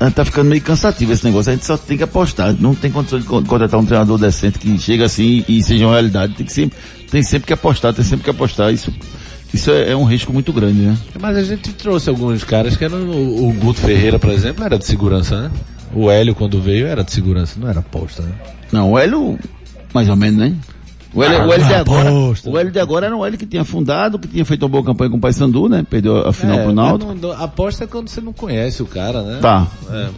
Ah, tá ficando meio cansativo esse negócio. A gente só tem que apostar. Não tem condição de con- contratar um treinador decente que chega assim e seja uma realidade. Tem que sempre, tem sempre que apostar, tem sempre que apostar. Isso, isso é, é um risco muito grande, né? Mas a gente trouxe alguns caras que eram o, o Guto Ferreira, por exemplo, era de segurança, né? O Hélio, quando veio, era de segurança, não era aposta, né? Não, o Hélio, mais ou menos, né? O Hélio, Ah, o Hélio de não, agora, aposta. o Hélio de agora era um Hélio que tinha fundado, que tinha feito uma boa campanha com o Paysandu, né? Perdeu a final É, pro Náutico. não- não- aposta é quando você não conhece o cara, né? Tá. É,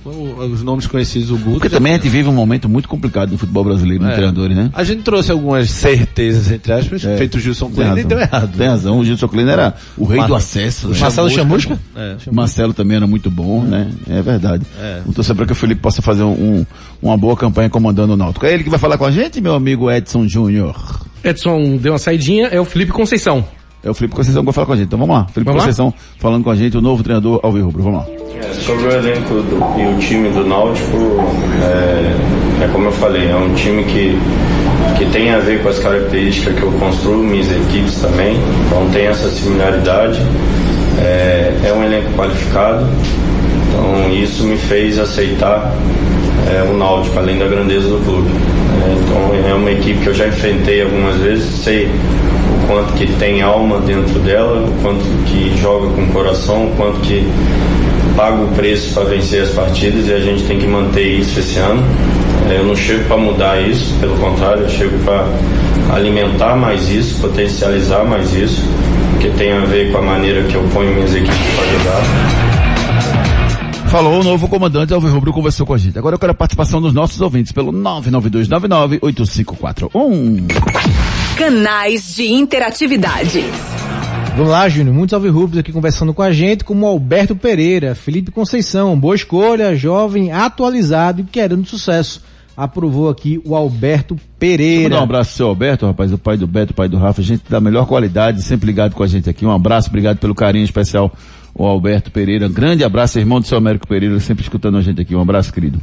os nomes conhecidos, o Guto. Porque também a gente vive um momento muito complicado no futebol brasileiro, no É. treinadores, né? A gente trouxe algumas certezas, entre aspas, É. feito o Gilson Kleiner e deu errado. Tem razão, o Gilson Kleiner era o rei Mar- do acesso. né? Marcelo Chamusca? É. Marcelo também era muito bom, né? É verdade. É. Torcer para que o Felipe possa fazer um- uma boa campanha comandando o Náutico. É ele que vai falar com a gente, meu amigo Edson Júnior. Edson deu uma saidinha, é o Felipe Conceição. É o Felipe Conceição que vai falar com a gente. Então vamos lá. Felipe Vamos lá? Conceição falando com a gente, o novo treinador Alvirrubro. Vamos lá. É, sobre o elenco do- e o time do Náutico, é, é como eu falei, é um time que, que tem a ver com as características que eu construo, minhas equipes também, então tem essa similaridade. É, é um elenco qualificado, então isso me fez aceitar é, o Náutico, além da grandeza do clube. É, então é uma equipe que eu já enfrentei algumas vezes, sei o quanto que tem alma dentro dela, o quanto que joga com coração, o quanto que paga o preço para vencer as partidas e a gente tem que manter isso esse ano. É, Eu não chego para mudar isso, pelo contrário, eu chego para alimentar mais isso, potencializar mais isso, que tem a ver com a maneira que eu ponho minhas equipes para jogar. Falou o novo comandante Alvirrubro conversou com a gente. Agora eu quero a participação dos nossos ouvintes pelo 992998541. Canais de interatividade. Vamos lá, Júnior. Muitos alvirrubros aqui conversando com a gente, como Alberto Pereira, Felipe Conceição. Boa escolha, jovem, atualizado e querendo sucesso. Aprovou aqui o Alberto Pereira. Vou dar um abraço seu Alberto, rapaz, o pai do Beto, o pai do Rafa, gente da melhor qualidade, sempre ligado com a gente aqui. Um abraço, obrigado pelo carinho especial, o Alberto Pereira. Grande abraço, irmão do seu Américo Pereira, sempre escutando a gente aqui. Um abraço, querido.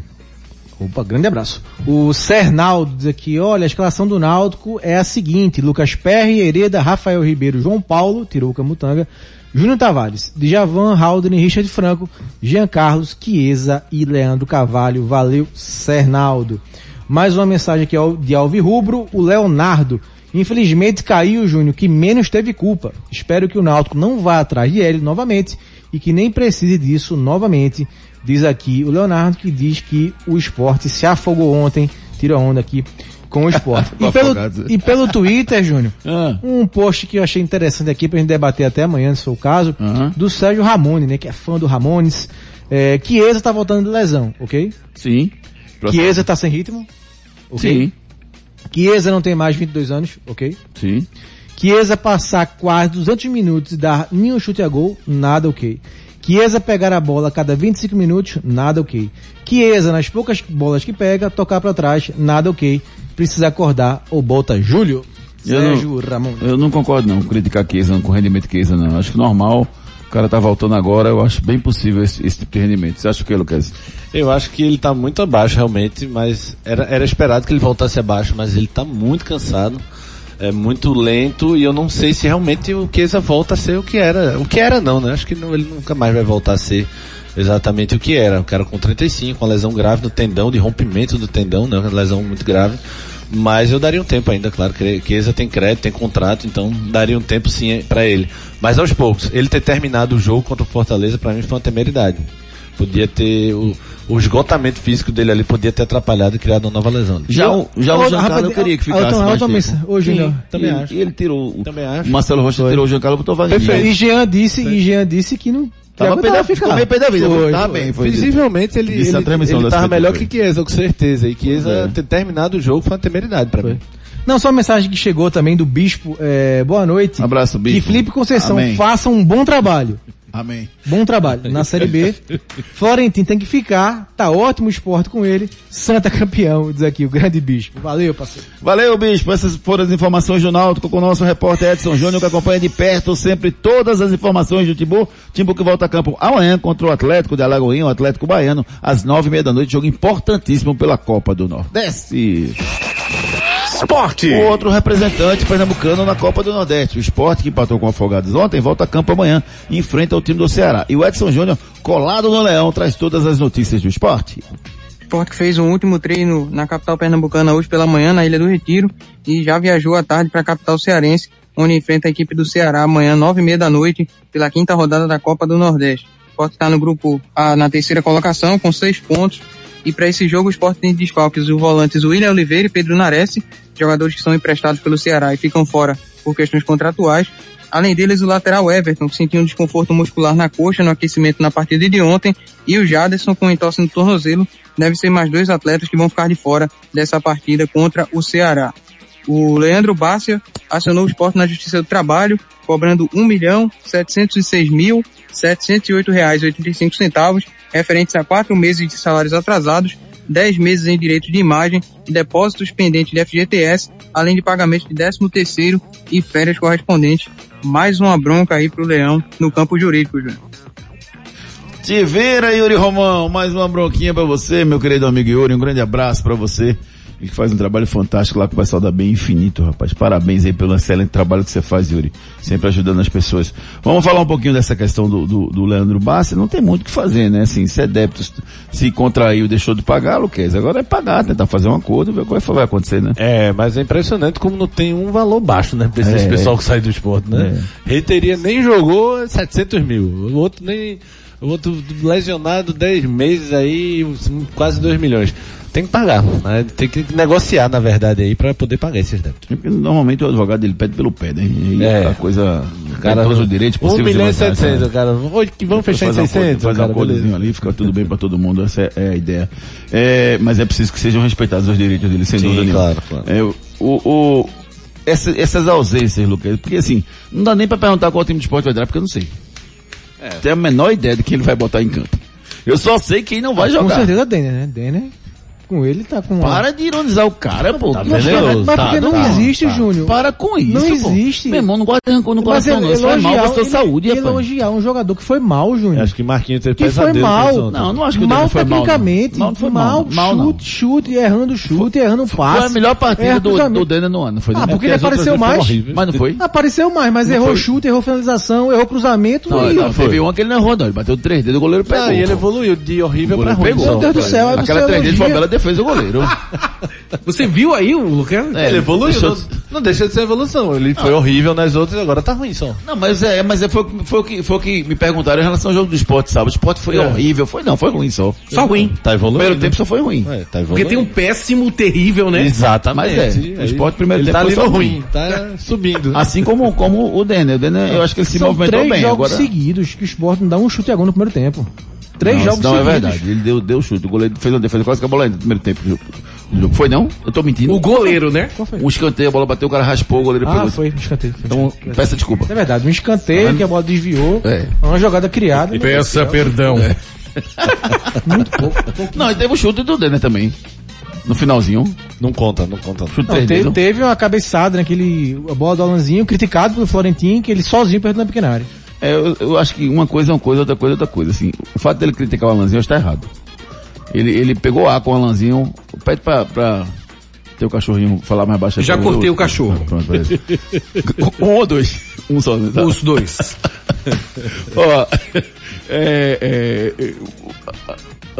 Opa, grande abraço. O Cernaldo diz aqui, olha, a escalação do Náutico é a seguinte, Lucas Perry, Hereda, Rafael Ribeiro, João Paulo, tirou o Camutanga, Júnior Tavares, Djavan, Haldane, Richard Franco, Jean Carlos, Chiesa e Leandro Carvalho. Valeu, Cernaldo. Mais uma mensagem aqui de Alvi Rubro, o Leonardo. Infelizmente caiu, Júnior, que menos teve culpa. Espero que o Náutico não vá atrás de ele novamente e que nem precise disso novamente. Diz aqui o Leonardo que diz que o esporte se afogou ontem, tira onda aqui com o esporte. <laughs> e, pelo, e pelo Twitter, Júnior, <laughs> ah. um post que eu achei interessante aqui pra gente debater até amanhã, se for o caso, Uhum. do Sérgio Ramone, né, que é fã do Ramones, é, Chiesa tá voltando de lesão, ok? Sim. Chiesa tá sem ritmo, ok? Sim. Chiesa não tem mais 22 anos, ok? Sim. Chiesa passar quase 200 minutos e dar nenhum chute a gol, nada ok. Chiesa pegar a bola a cada 25 minutos, nada ok. Chiesa, nas poucas bolas que pega, tocar para trás, nada ok. Precisa acordar ou bota Júlio. Eu Sérgio não, Ramon. eu não concordo não criticar Chiesa, com rendimento Chiesa não. Acho que normal, o cara tá voltando agora, eu acho bem possível esse, esse tipo de rendimento. Você acha o que, Lucas? Eu acho que ele tá muito abaixo realmente, mas era, era esperado que ele voltasse abaixo, mas ele tá muito cansado, é muito lento e eu não sei se realmente o Chiesa volta a ser o que era. O que era não, né? Acho que não, ele nunca mais vai voltar a ser exatamente o que era. O cara com 35, uma lesão grave no tendão, de rompimento do tendão, né? Uma lesão muito grave. Mas eu daria um tempo ainda, claro, que Chiesa tem crédito, tem contrato, então daria um tempo sim para ele. Mas aos poucos, ele ter terminado o jogo contra o Fortaleza para mim foi uma temeridade. Podia ter o, o esgotamento físico dele ali podia ter atrapalhado e criado uma nova lesão. Já, o- já o Giancarlo eu queria que ficasse Alton, mais Alton, tempo. Júnior, Sim, também e- acho. E ele tirou, o- Também acho. o Marcelo Rocha tirou o Giancarlo e botou o Wagner. E Jean disse, e Jean disse que não Tava pé da- ficou meio da vida, Foi, tava foi. bem, foi. Visivelmente ele, ele, a transmissão ele tava melhor foi. que Chiesa, com certeza. E Chiesa é. ter terminado o jogo foi uma temeridade para mim. Não, só uma mensagem que chegou também do Bispo, é, boa noite. Abraço, Bispo. Que Felipe Conceição Amém. faça um bom trabalho. Amém. Bom trabalho. Na Série B, <laughs> Florentino tem que ficar, tá ótimo o esporte com ele, Santa campeão, diz aqui o grande Bispo. Valeu, parceiro. Valeu, Bispo. Essas foram as informações do Náutico com o nosso repórter Edson Júnior, que acompanha de perto sempre todas as informações do Timbu. Timbu que volta a campo amanhã contra o Atlético de Alagoinha, o Atlético Baiano, às nove e meia da noite, jogo importantíssimo pela Copa do Nordeste. Esporte. O outro representante pernambucano na Copa do Nordeste, o Esporte, que empatou com o Afogados ontem, volta a campo amanhã e enfrenta o time do Ceará. E o Edson Júnior, colado no Leão, traz todas as notícias do esporte. O Sport fez um último treino na capital pernambucana hoje pela manhã, na Ilha do Retiro, e já viajou à tarde para a capital cearense, onde enfrenta a equipe do Ceará amanhã, nove e meia da noite, pela quinta rodada da Copa do Nordeste. O Sport está no grupo A, na terceira colocação, com seis pontos, e para esse jogo, o Sport tem desfalques os volantes William Oliveira e Pedro Nares, jogadores que são emprestados pelo Ceará e ficam fora por questões contratuais. Além deles, o lateral Everton, que sentiu um desconforto muscular na coxa no aquecimento na partida de ontem, e o Jaderson com entorse no tornozelo, deve ser mais dois atletas que vão ficar de fora dessa partida contra o Ceará. O Leandro Bárcia acionou o esporte na Justiça do Trabalho, cobrando R$ 1.706.708,85 referentes a quatro meses de salários atrasados, dez meses em direito de imagem e depósitos pendentes de FGTS, além de pagamento de décimo terceiro e férias correspondentes. Mais uma bronca aí pro Leão no campo jurídico, Júnior. Te vira, Yuri Romão. Mais uma bronquinha pra você, meu querido amigo Yuri. Um grande abraço pra você. Ele faz um trabalho fantástico lá com o pessoal da Bem Infinito, rapaz. Parabéns aí pelo excelente trabalho que você faz, Yuri. Sempre ajudando as pessoas. Vamos falar um pouquinho dessa questão do, do, do Leandro Bassi. Não tem muito o que fazer, né? Assim, se é débito, se contraiu, deixou de pagar, Luquez. Agora é pagar, tentar fazer um acordo, ver que vai acontecer, né? É, mas é impressionante como não tem um valor baixo, né? Pra esse É. pessoal que sai do esporte, né? Reiteria nem jogou 700 mil. O outro nem, o outro lesionado 10 meses aí, quase 2 milhões. Tem que pagar, né? Tem que negociar, na verdade, aí, pra poder pagar esses débitos. Porque normalmente o advogado ele pede pelo pé, né? E É. a coisa, O cara, todos os direitos 1 possíveis. milhão e vantagens, 700, né? o cara. Hoje que vamos fechar em Faz um acordo, 600, Faz um acordozinho ali, fica tudo bem pra todo mundo, essa é, é a ideia. É, mas é preciso que sejam respeitados os direitos dele, sem Sim, dúvida nenhuma. claro, claro. É, o, o, essa- essas ausências, Lucas, porque assim, não dá nem pra perguntar qual time de esporte vai dar, porque eu não sei. É. Tem a menor ideia de quem ele vai botar em campo. Eu só sei quem não vai Ah, Com jogar. certeza Denner, né? Denner, com ele tá com... Para de ironizar o cara, pô. Tá veneroso, Mas tá, porque não tá, existe, tá. Júnior. Para com isso, Não pô. existe. Meu irmão, não gosta de rancor no Mas coração, não. Isso mal pra sua ele- saúde, rapaz. elogiar um jogador que foi mal, Júnior. Acho que Marquinhos teve Que foi pesadelo com mal. isso ontem. Não, não acho que o mal foi mal, não. tecnicamente. Mal não foi mal, mal, mal, não. chute, chute, errando chute, errando passe. Foi a melhor partida do, do Denner no ano, foi Ah, não? porque ele apareceu mais. Mas não foi? Apareceu mais, mas errou foi? chute, errou finalização, errou cruzamento. Não, e teve uma que ele não errou, não. Ele bateu três dedos, o goleiro pegou. E ele evoluiu de horrível pra ruim. pegou. Meu Deus do céu, aí Aquela três dedos foi uma bela defesa do goleiro. <laughs> Você viu aí o Lucas? É, ele evoluiu. deixou- Não, não deixa de ser evolução. Ele foi horrível nas outras e agora tá ruim só. Não, mas é, mas é, foi, foi, o que, foi o que me perguntaram em relação ao jogo do esporte, sabe? O esporte foi É. horrível. Foi não, foi ruim só. Só ruim. Tá O evoluindo. primeiro tempo só foi ruim. É, tá evoluindo. Porque tem um péssimo, terrível, né? Exatamente. Mas é, o Sport primeiro ele tempo tá foi ali só no ruim. ruim, tá subindo. Assim como, como o Denner. O Denner, eu acho que ele se São movimentou três bem. jogos Agora, seguidos que o Sport não dá um chute a gol no primeiro tempo. Três não, jogos não seguidos. é verdade. Ele deu, deu chute. O goleiro fez uma defesa quase que a bola entra no primeiro tempo. Foi não? Eu tô mentindo. O goleiro, né? Qual foi? Um escanteio, a bola bateu, o cara raspou, o goleiro Ah, pegou. foi, escanteio. Foi. Então, peça desculpa. É verdade, um escanteio que a bola desviou. É. Uma jogada criada. céu. perdão. <laughs> Muito pouco. Não, e teve o chute do Denner também. No finalzinho. Não conta, não conta. Chute Não, teve, teve uma cabeçada naquele. A bola do Alanzinho, criticado pelo Florentino, que ele sozinho perdeu na pequena área. É, eu, eu acho que uma coisa é uma coisa, outra coisa é outra coisa. Assim, o fato dele criticar o Alanzinho está errado. Ele, ele pegou A com o Alanzinho, pede pra, pra ter o cachorrinho falar mais baixo. Já cortei Eu- o cachorro. Pronto, beleza. um ou dois? Um só, né? Tá. Os dois. <laughs> Ó, é, é,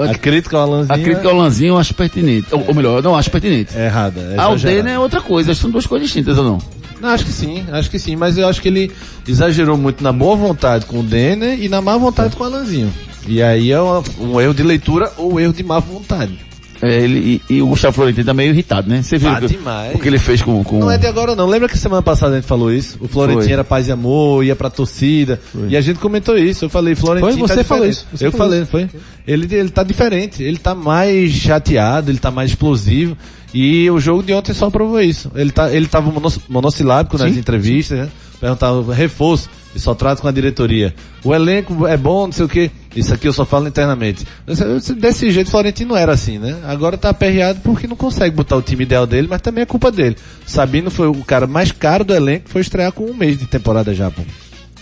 A crítica ao Alanzinho a crítica ao Alanzinho eu acho pertinente. Ou, ou melhor, eu não acho pertinente. é errada. É Ah, exagerada. Denner é outra coisa, são duas coisas distintas ou não? Não, acho que sim, acho que sim, mas eu acho que ele exagerou muito na boa vontade com o Denner e na má vontade com o Alanzinho. E aí é uma- um erro de leitura ou erro de má vontade. É, ele, e, e o Gustavo Florentino tá meio irritado, né? Você viu Ah, o que- demais. o que ele fez com... com... Não é de agora não. Lembra que semana passada a gente falou isso? O Florentino Foi. era paz e amor, ia pra torcida. E a gente comentou isso. Eu falei, Florentino Foi? Você tá falou isso. Você Eu falou falei, foi. Ele, ele tá diferente. Ele tá mais chateado, ele tá mais explosivo. E o jogo de ontem só provou isso. Ele, tá, ele tava mono- monossilábico nas entrevistas, né? Perguntava reforço, e só trata com a diretoria. O elenco é bom, não sei o quê. Isso aqui eu só falo internamente. Esse- Desse jeito, o Florentino não era assim, né? Agora tá aperreado porque não consegue botar o time ideal dele, mas também é culpa dele. Sabino foi o cara mais caro do elenco, foi estrear com um mês de temporada já, pô.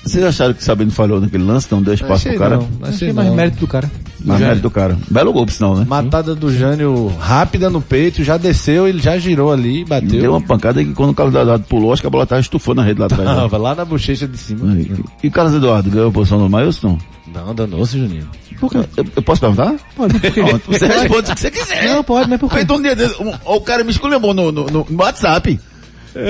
Vocês acharam que o Sabino falhou naquele lance? Não deu espaço Achei pro cara? não, achei Achei mais não. mérito do cara. Mas mérito do cara. Belo gol, sinal, né? Matada do Jânio rápida no peito, já desceu, ele já girou ali, bateu. Deu uma pancada que quando o Carlos Eduardo pulou, acho que a bola tava estufando a rede lá atrás. né? Tava lá na bochecha de cima. E, e o Carlos Eduardo ganhou a posição do Mailson? Não, danou-se, Juninho. Por quê? Eu, eu posso perguntar? Pode, <laughs> você responde o que você quiser. Não, pode, mas por quê? Um dia um- o cara me esculhambou no, no, no WhatsApp.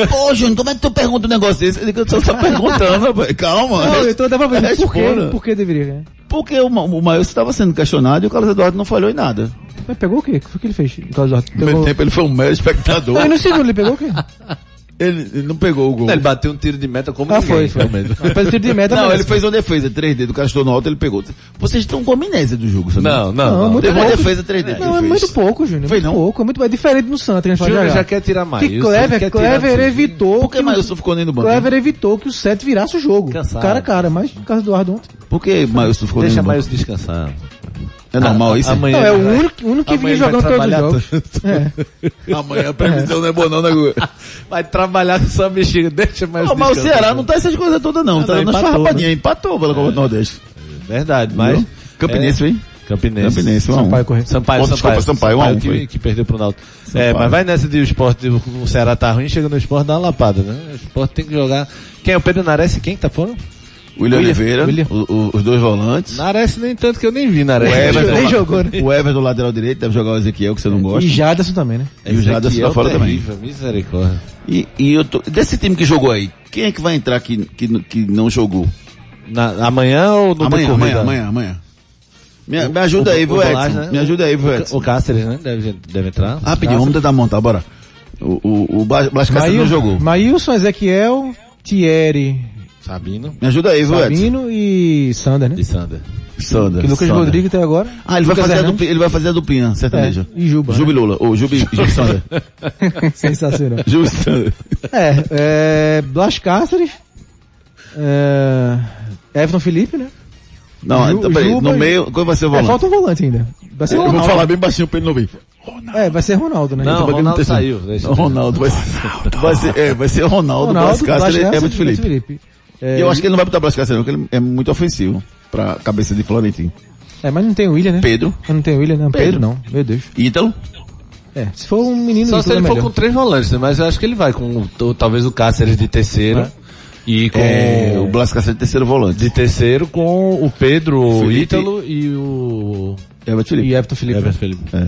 Pô, Júnior, como é que tu pergunta um negócio desse? Eu digo, eu tô só perguntando, rapaz. Calma. Não, eu tô dava vendo. Por Responda. quê? Por que deveria? né? Porque o, o Mailson estava sendo questionado e o Carlos Eduardo não falhou em nada. Mas pegou o quê? O que ele fez? O Carlos Eduardo? No primeiro Pegou... tempo ele foi um mero espectador. E no segundo ele pegou o quê? <laughs> Ele, ele não pegou o gol. Ele bateu um tiro de meta como Ah, ninguém, foi, foi. <laughs> Fez o tiro de meta Não, mesmo. ele fez uma defesa, 3 dedos, o cara estou no alto, ele pegou. Vocês estão com amnésia do jogo, sabe? Não, não, Não, não. muito Teve uma pouco. defesa 3 dedos. Não, é muito pouco, Júnior. Foi muito não? pouco. É muito é diferente do Santos. que a gente fala Júnior já, já quer tirar mais. Que Clever, Clever evitou. Por que Mailson ficou nem no banco? Clever evitou que o Sete virasse o jogo. Cansado. Cara a cara, mas o Carlos Eduardo ontem. Por que Mailson ficou nem Deixa no banco? mais descansar. É normal Ah, isso? Amanhã Não, é o único, o único que vinha jogando todos os jogos. É. <laughs> Amanhã a previsão não é boa não, né, Guga? <laughs> Vai trabalhar com sua bexiga, deixa mais Não, mas o. Ceará não tá essas coisas todas não, Ah, tá não, nas empatou, farrapadinhas, empatou pela Copa do Nordeste. Verdade, mas... Viu? Campinense, é, vem? Campinense. Campinense, um a um. Sampaio correto. Sampaio, Oh, desculpa, Sampaio, um a um, que, foi. que perdeu pro Náutico. Sampaio. É, mas vai nessa de o esporte, o, o Ceará tá ruim, chega no esporte, dá uma lapada, né? O esporte tem que jogar. Quem é o Pedro Nares e quem que tá fora? William William, Oliveira, William. o- o- os dois volantes. Nares nem tanto que eu nem vi Nares. O Everton, <laughs> nem jogou, né? o Everton lateral direito, deve jogar o Ezequiel, que você não gosta. E Jaderson também, né? E o Ezequiel tá fora terrível, Misericórdia. E, e eu tô, desse time que jogou aí, quem é que vai entrar que, que, que não jogou? Na- amanhã ou no amanhã, amanhã, amanhã, amanhã. Me, me ajuda O- aí, o viu, Edson? né? Me ajuda aí, viu, O, Edson? o Cáceres, né? Deve, deve entrar. Rapidinho, vamos tentar montar, bora. O, o, o Blas Blas Cáceres não jogou. Maílson, Ezequiel, Thierry, Sabino. Me ajuda aí, viu, Edson? Sabino e Sander, né? E Sander. Sander. Que Lucas Sander. Rodrigues até agora. Ah, ele vai, fazer a duplinha, ele vai fazer a duplinha, sertaneja. É, e Juba, Jubi né? Lula, ou Jubi, Jubi Sander. <laughs> Sensacional. Jubi Sander. É, é Blas Cáceres, é, Everton Felipe, né? Não, Ju- então, peraí, Juba no meio, qual vai ser o É, volante? falta um volante ainda. Vai ser Eu vou Ronaldo. falar bem baixinho pra ele não ouvir. É, vai ser Ronaldo, né? Não, Então, Ronaldo saiu, deixa- Não, Ronaldo vai ser, vai ser, é, vai ser Ronaldo, Blas Cáceres e Everton Cáceres, Felipe. É, eu acho que ele não vai botar Blas Cáceres não, porque ele é muito ofensivo pra cabeça de Florentino. É, mas não tem o William, né? Pedro. Mas não tem o William, não. Pedro, Pedro. não. Meu Deus. Ítalo? É, se for um menino Só de se ele é for com três volantes, né? Mas eu acho que ele vai com o- talvez o Cáceres de terceiro. É. E com É, o Blas Cáceres é terceiro volante. de terceiro com o Pedro, o Felipe. Ítalo e o Everton Felipe. E Everton Felipe. Everton Felipe. É.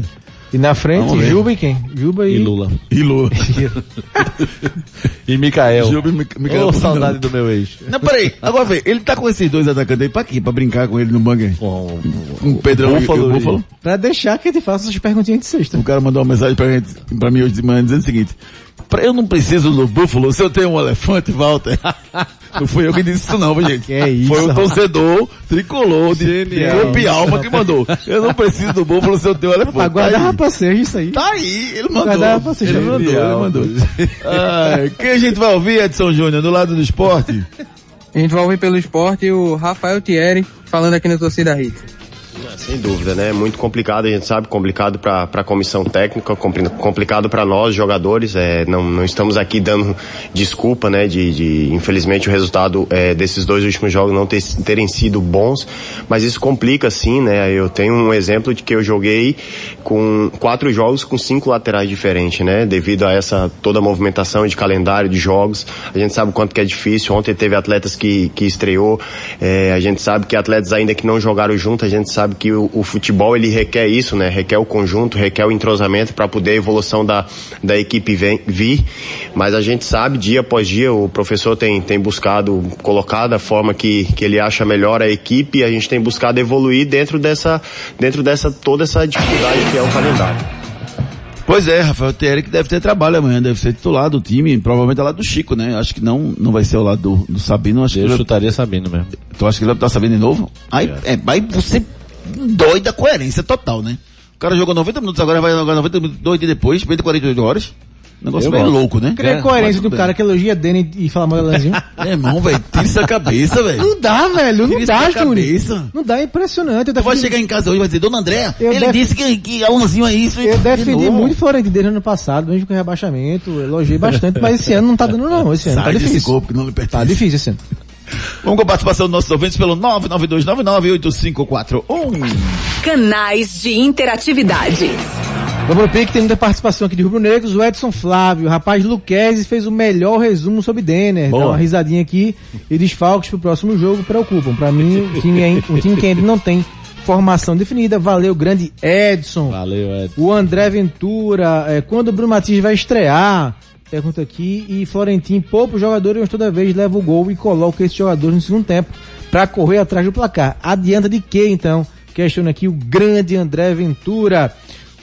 E na frente. Juba e quem? Juba e... E Lula. E Lula. <laughs> E Mikael. Juba e Mi- Mikael Fernando. saudade do meu ex. Não, peraí. Agora vê, ele tá com esses dois atacantes aí pra quê? Pra brincar com ele no banger? Com Com o Pedrão e- e o Búfalo? Pra deixar que gente faça essas perguntinhas de sexta. O cara mandou uma mensagem pra, gente, pra mim hoje de manhã dizendo o seguinte. Eu não preciso do búfalo se eu tenho um elefante, Walter. <laughs> Não fui eu que disse isso não, gente. Que é isso, Foi o torcedor tricolor de, de corpo e alma que mandou. Eu não preciso do búfalo se eu tenho um elefante. Aguardava tá aí. pra ser isso aí. Tá aí, ele mandou. Aguardava pra ser Ele mandou, ele mandou. Ai, quem a gente vai ouvir, Edson Júnior, do lado do esporte? A gente vai ouvir pelo esporte o Rafael Thierry falando aqui no Torcida Hits. Sem dúvida, né? Muito complicado, a gente sabe, complicado para a comissão técnica, compli- complicado para nós, jogadores. É, não, não estamos aqui dando desculpa, né? De, de infelizmente o resultado é, desses dois últimos jogos não ter- terem sido bons, mas isso complica sim, né? Eu tenho um exemplo de que eu joguei com quatro jogos com cinco laterais diferentes, né? Devido a essa toda a movimentação de calendário de jogos, a gente sabe o quanto que é difícil. Ontem teve atletas que, que estreou, é, a gente sabe que atletas ainda que não jogaram junto, a gente sabe que o, o futebol ele requer isso, né? Requer o conjunto, requer o entrosamento para poder a evolução da, da equipe vem, vir. Mas a gente sabe, dia após dia, o professor tem, tem buscado colocar da forma que, que ele acha melhor a equipe e a gente tem buscado evoluir dentro dessa, dentro dessa, toda essa dificuldade que é o calendário. Pois é, Rafael Thierry que deve ter trabalho amanhã, deve ser titular do time, provavelmente é lá do Chico, né? Acho que não, não vai ser ao lado do, do Sabino, acho que Eu ele vai- chutaria Sabino mesmo. Tu acha que ele vai botar Sabino de novo? Aí, é, aí você dói da coerência total, né? O cara jogou 90 minutos, agora vai jogar 90 minutos, dois dias depois, 20, 48 horas. Negócio Eu meio louco, né? Cadê a coerência do cara que elogia Dani e fala mal do Lanzinho? É, irmão, velho, tira isso da cabeça, velho. Não dá, velho. Não dá, Júnior. cabeça. Não dá, é impressionante. Eu Tu vai defendi- chegar em casa hoje e vai dizer, Dona Andréa, Eu ele def- disse que, que Alanzinho é isso. Eu de defendi novo. muito o Florentino desde o ano passado, mesmo com o rebaixamento, elogiei bastante, mas esse ano não tá dando não, esse ano Sai tá desse difícil. corpo que não lhe pertence. Tá difícil esse ano. Vamos com a participação dos nossos ouvintes pelo 992998541. Canais de interatividade. Vamos pro pique, tem muita participação aqui de Rubro Negros, o Edson Flávio, o rapaz Luquezzi fez o melhor resumo sobre Denner, Boa. dá uma risadinha aqui, e desfalques pro próximo jogo preocupam. Pra mim, o time, é, um time que ainda não tem formação definida, valeu, grande Edson. Valeu, Ed. O André Ventura, é, quando o Bruno Matias vai estrear? Pergunta aqui. E Florentino poupa jogadores, mas toda vez leva o gol e coloca esses jogadores no segundo tempo para correr atrás do placar. Adianta de quê, então? Questiona aqui o grande André Ventura.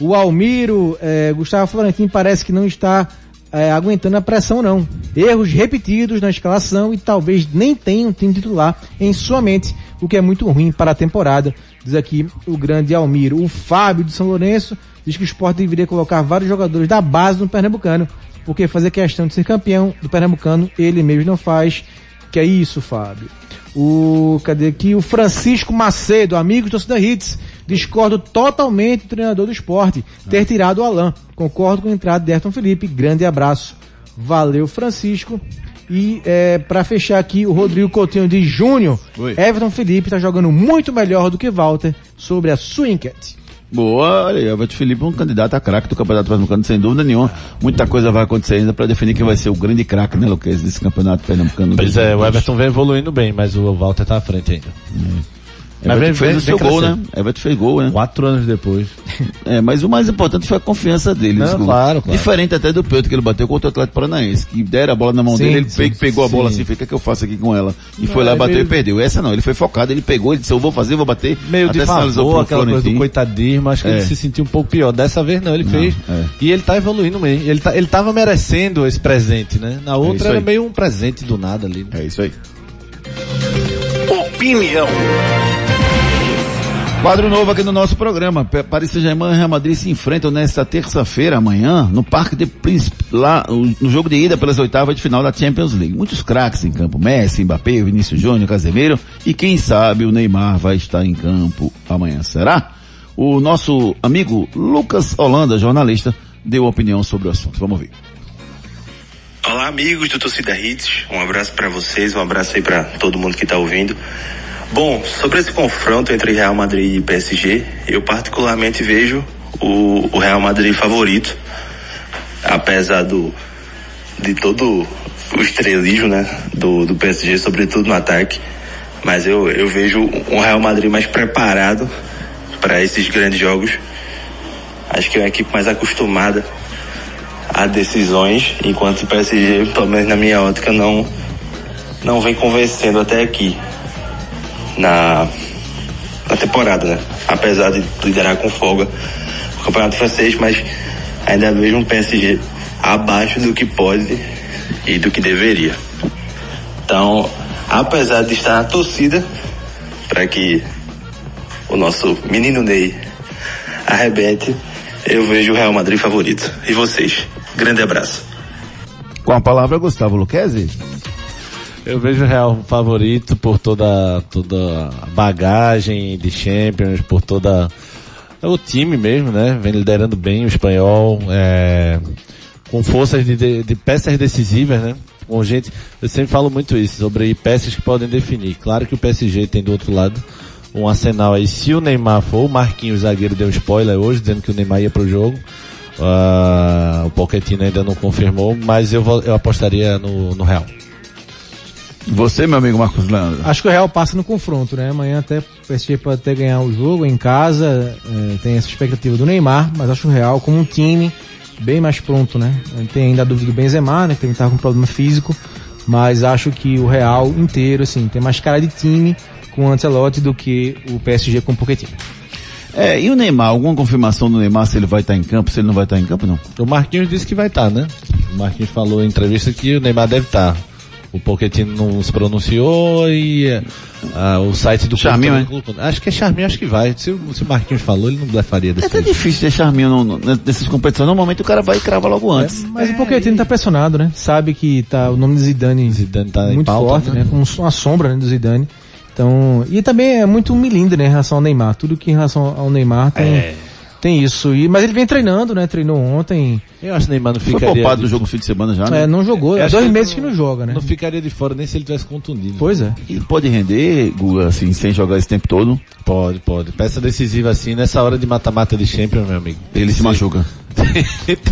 O Almiro, é, Gustavo Florentino parece que não está é, aguentando a pressão não. Erros repetidos na escalação e talvez nem tenha um time titular em sua mente, o que é muito ruim para a temporada. Diz aqui o grande Almiro. O Fábio de São Lourenço diz que o esporte deveria colocar vários jogadores da base no Pernambucano, porque fazer questão de ser campeão do Pernambucano ele mesmo não faz. Que é isso, Fábio? O, cadê aqui? O Francisco Macedo, amigo do Torcida Hits, discordo totalmente do treinador do esporte ter tirado o Alain. Concordo com a entrada de Ayrton Felipe. Grande abraço. Valeu, Francisco. E é, para fechar aqui, o Rodrigo Coutinho de Júnior. Everton Felipe está jogando muito melhor do que Walter sobre a sua enquete. Boa, olha aí, Felipe é um candidato a craque do Campeonato Pernambucano, sem dúvida nenhuma. Muita coisa vai acontecer ainda para definir quem vai ser o grande craque, né, Luquez, desse Campeonato Pernambucano. Pois é, o Everton vem evoluindo bem, mas o Walter tá à frente ainda. Everton vem- fez vem- o seu gol, né? Everton fez gol, né? Quatro anos depois. <laughs> É, mas o mais importante foi a confiança dele. Não, claro, claro. Diferente até do Pedro que ele bateu contra o Atlético Paranaense, que deram a bola na mão Sim, dele, ele sim, pe- pegou a bola sim. assim, fez, o que, é que eu faço aqui com ela? E Não, foi lá, é bateu meio- e perdeu. Essa não, ele foi focado, ele pegou, ele disse, eu vou fazer, vou bater. Meio de Até sinalizou favor, aquela coisa do coitadismo, acho que É. ele se sentiu um pouco pior. Dessa vez não, ele Não, fez. é. E ele tá evoluindo mesmo. Ele, tá, ele tava merecendo esse presente, né? Na isso outra era aí. meio um presente do nada ali. né? É isso aí. Opinião. Quadro novo aqui no nosso programa. Paris Saint-Germain e Real Madrid se enfrentam nesta terça-feira, amanhã, no Parque de Príncipe, lá no jogo de ida pelas oitavas de final da Champions League. Muitos craques em campo. Messi, Mbappé, Vinícius Júnior, Casemiro e quem sabe o Neymar vai estar em campo amanhã. Será? O nosso amigo Lucas Holanda, jornalista, deu opinião sobre o assunto. Vamos ver. Olá, amigos do Torcida Hits. Um abraço para vocês, um abraço aí para todo mundo que tá ouvindo. Bom, sobre esse confronto entre Real Madrid e PSG, eu particularmente vejo o, o Real Madrid favorito, apesar do de todo o estrelismo, né, do, do PSG, sobretudo no ataque. Mas eu, eu vejo um Real Madrid mais preparado para esses grandes jogos. Acho que é uma equipe mais acostumada a decisões, enquanto o PSG, pelo menos na minha ótica, não, não vem convencendo até aqui na, na temporada, né? Apesar de liderar com folga o campeonato francês, mas ainda vejo um PSG abaixo do que pode e do que deveria. Então, apesar de estar na torcida para que o nosso menino Ney arrebente, eu vejo o Real Madrid favorito. E vocês? Grande abraço. Com a palavra, Gustavo Luquezzi. Eu vejo o Real favorito por toda, toda bagagem de Champions, por toda é o time mesmo, né? Vem liderando bem o espanhol, é, com forças de, de, de peças decisivas, né? Com gente, eu sempre falo muito isso, sobre peças que podem definir. Claro que o PSG tem do outro lado um arsenal aí. Se o Neymar for, o Marquinhos, zagueiro, deu um spoiler hoje, dizendo que o Neymar ia pro jogo. Ah, o Pochettino ainda não confirmou, mas eu, vou- eu apostaria no, no Real. Você, meu amigo Marcos Leandro. Acho que o Real passa no confronto, né? Amanhã até o PSG pode até ganhar o jogo em casa, eh, tem essa expectativa do Neymar, mas acho o Real como um time bem mais pronto, né? Tem ainda a dúvida do Benzema, né? Que também tá com problema físico, mas acho que o Real inteiro, assim, tem mais cara de time com o Ancelotti do que o PSG com o Pochettino. É, e o Neymar, alguma confirmação do Neymar se ele vai estar em campo, se ele não vai estar em campo, não? O Marquinhos disse que vai estar, né? O Marquinhos falou em entrevista que o Neymar deve estar. O Pochettino não se pronunciou e ah, o site do Charminho, clube colocou- Acho que é Charminho, acho que vai. Se, o- se o Marquinhos falou, ele não blefaria desse É até difícil ter charminho no, no, nessas competições. Normalmente o cara vai e crava logo antes. Mas o Pochettino tá pressionado, né? Sabe que tá o nome de Zidane, Zidane tá em muito pauta, forte, né? né? Com uma sombra né, do Zidane. Então, e também é muito milindre, né, em relação ao Neymar. Tudo que em relação ao Neymar tem, É. tem isso. E, mas ele vem treinando, né? Treinou ontem. Eu acho que o Neymar não Foi ficaria... poupado de- do jogo no fim de semana já, né? É, não jogou. É dois que meses não- que não joga, né? Não ficaria de fora nem se ele tivesse contundido. Pois é. E pode render, Guga, assim, sem jogar esse tempo todo. Pode, pode. Peça decisiva assim, nessa hora de mata-mata de Champions, meu amigo. Ele se machuca.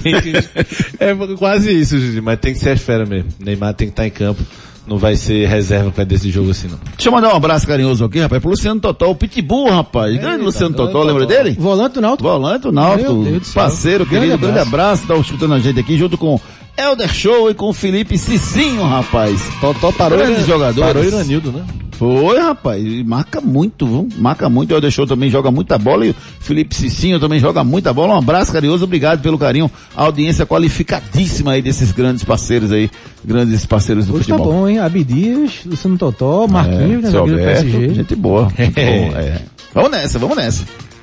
Tem que- <laughs> é quase isso, Judy, mas tem que ser as feras mesmo. Neymar tem que estar em campo. Não vai ser reserva para desse jogo assim, não. Deixa eu mandar um abraço carinhoso aqui, rapaz, pro Luciano Totó, o Pitbull, rapaz. Grande Luciano Totó, lembra dele? Volante do Náutico. Volante do Náutico, parceiro Grande querido, grande abraço. abraço, tá escutando a gente aqui junto com Elder Show e com o Felipe Cicinho, rapaz. Totó parou, Grandes jogadores. parou Iranildo, né? Foi, rapaz, e marca muito, viu? Marca muito. O Elder Show também joga muita bola e o Felipe Cicinho também joga muita bola. Um abraço carinhoso, obrigado pelo carinho. A audiência qualificadíssima aí desses grandes parceiros aí, grandes parceiros do Hoje tá futebol. bom, hein? Abdias, Luciano Totó, Marquinhos, né? seu zagueiro do Alberto, PSG. gente boa. <laughs> Bom, é. Vamos nessa, vamos nessa.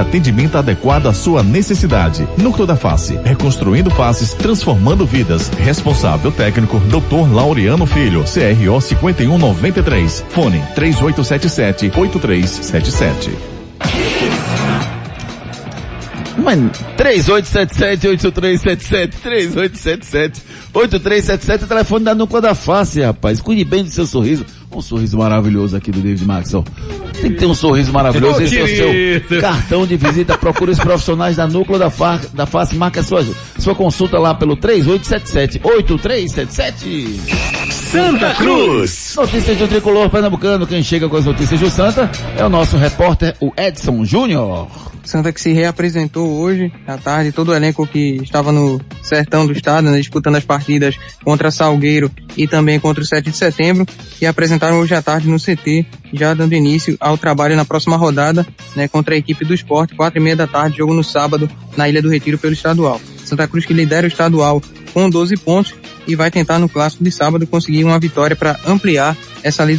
atendimento adequado à sua necessidade. Núcleo da Face, reconstruindo faces, transformando vidas. Responsável técnico, Dr. Laureano Filho, CRO 5193. Fone 3877 8377. Mas 3877-8377, 3877-8377, telefone da Núcleo da Face, rapaz. Cuide bem do seu sorriso. Um sorriso maravilhoso aqui do David Maxwell. Tem que ter um sorriso maravilhoso. Esse é o seu cartão de visita. Procure os profissionais da Núcleo da, Fa da Face. Marque a sua, sua consulta lá pelo 3877-8377. Santa Cruz. Notícias do Tricolor Pernambucano. Quem chega com as notícias do Santa é o nosso repórter, o Edson Júnior. Santa que se reapresentou hoje à tarde, todo o elenco que estava no sertão do estado, né, disputando as partidas contra Salgueiro e também contra o 7 de setembro, e apresentaram hoje à tarde no CT, já dando início ao trabalho na próxima rodada, né, contra a equipe do esporte, quatro e meia da tarde, jogo no sábado, na Ilha do Retiro pelo estadual. Santa Cruz que lidera o estadual com 12 pontos e vai tentar no clássico de sábado conseguir uma vitória para ampliar essa liderança.